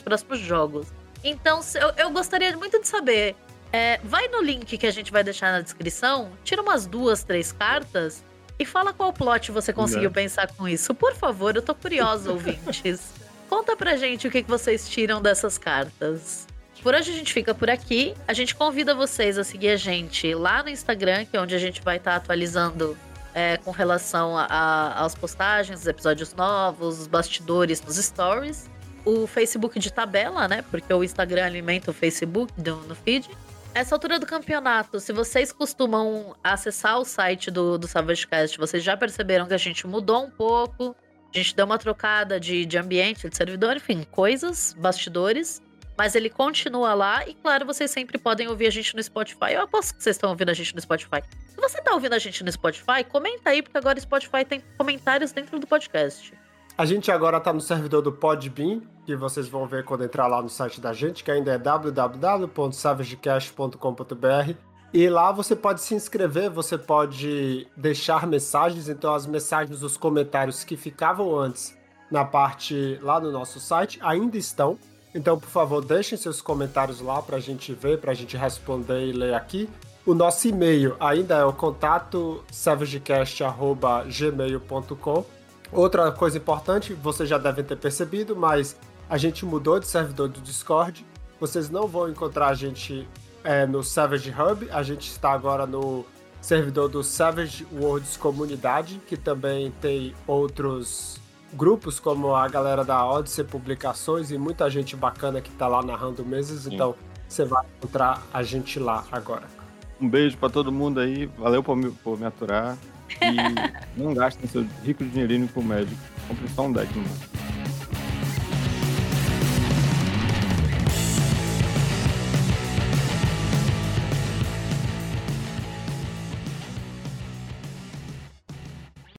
próximos jogos. Então, eu, eu gostaria muito de saber é, vai no link que a gente vai deixar na descrição, tira umas duas, três cartas e fala qual plot você conseguiu pensar com isso. Por favor, eu tô curiosa, ouvintes. Conta pra gente o que, que vocês tiram dessas cartas. Por hoje a gente fica por aqui. A gente convida vocês a seguir a gente lá no Instagram, que é onde a gente vai estar tá atualizando é, com relação às postagens, os episódios novos, os bastidores nos stories. O Facebook de tabela, né? Porque o Instagram alimenta o Facebook do, no feed. Essa altura do campeonato, se vocês costumam acessar o site do, do SavageCast, vocês já perceberam que a gente mudou um pouco, a gente deu uma trocada de, de ambiente, de servidor, enfim, coisas, bastidores. Mas ele continua lá e, claro, vocês sempre podem ouvir a gente no Spotify. Eu aposto que vocês estão ouvindo a gente no Spotify. Se você está ouvindo a gente no Spotify, comenta aí, porque agora o Spotify tem comentários dentro do podcast. A gente agora está no servidor do Podbean, que vocês vão ver quando entrar lá no site da gente, que ainda é www.savagecast.com.br. E lá você pode se inscrever, você pode deixar mensagens, então as mensagens, os comentários que ficavam antes na parte lá no nosso site ainda estão. Então, por favor, deixem seus comentários lá para a gente ver, para a gente responder e ler aqui. O nosso e-mail ainda é o contato savagecast.gmail.com Outra coisa importante, vocês já devem ter percebido, mas a gente mudou de servidor do Discord. Vocês não vão encontrar a gente é, no Savage Hub, a gente está agora no servidor do Savage Worlds Comunidade, que também tem outros grupos, como a galera da Odyssey Publicações e muita gente bacana que está lá narrando meses, Sim. então você vai encontrar a gente lá agora. Um beijo para todo mundo aí, valeu por me, por me aturar. E não gastem seu rico dinheirinho com médico. Compre só um deck, mano.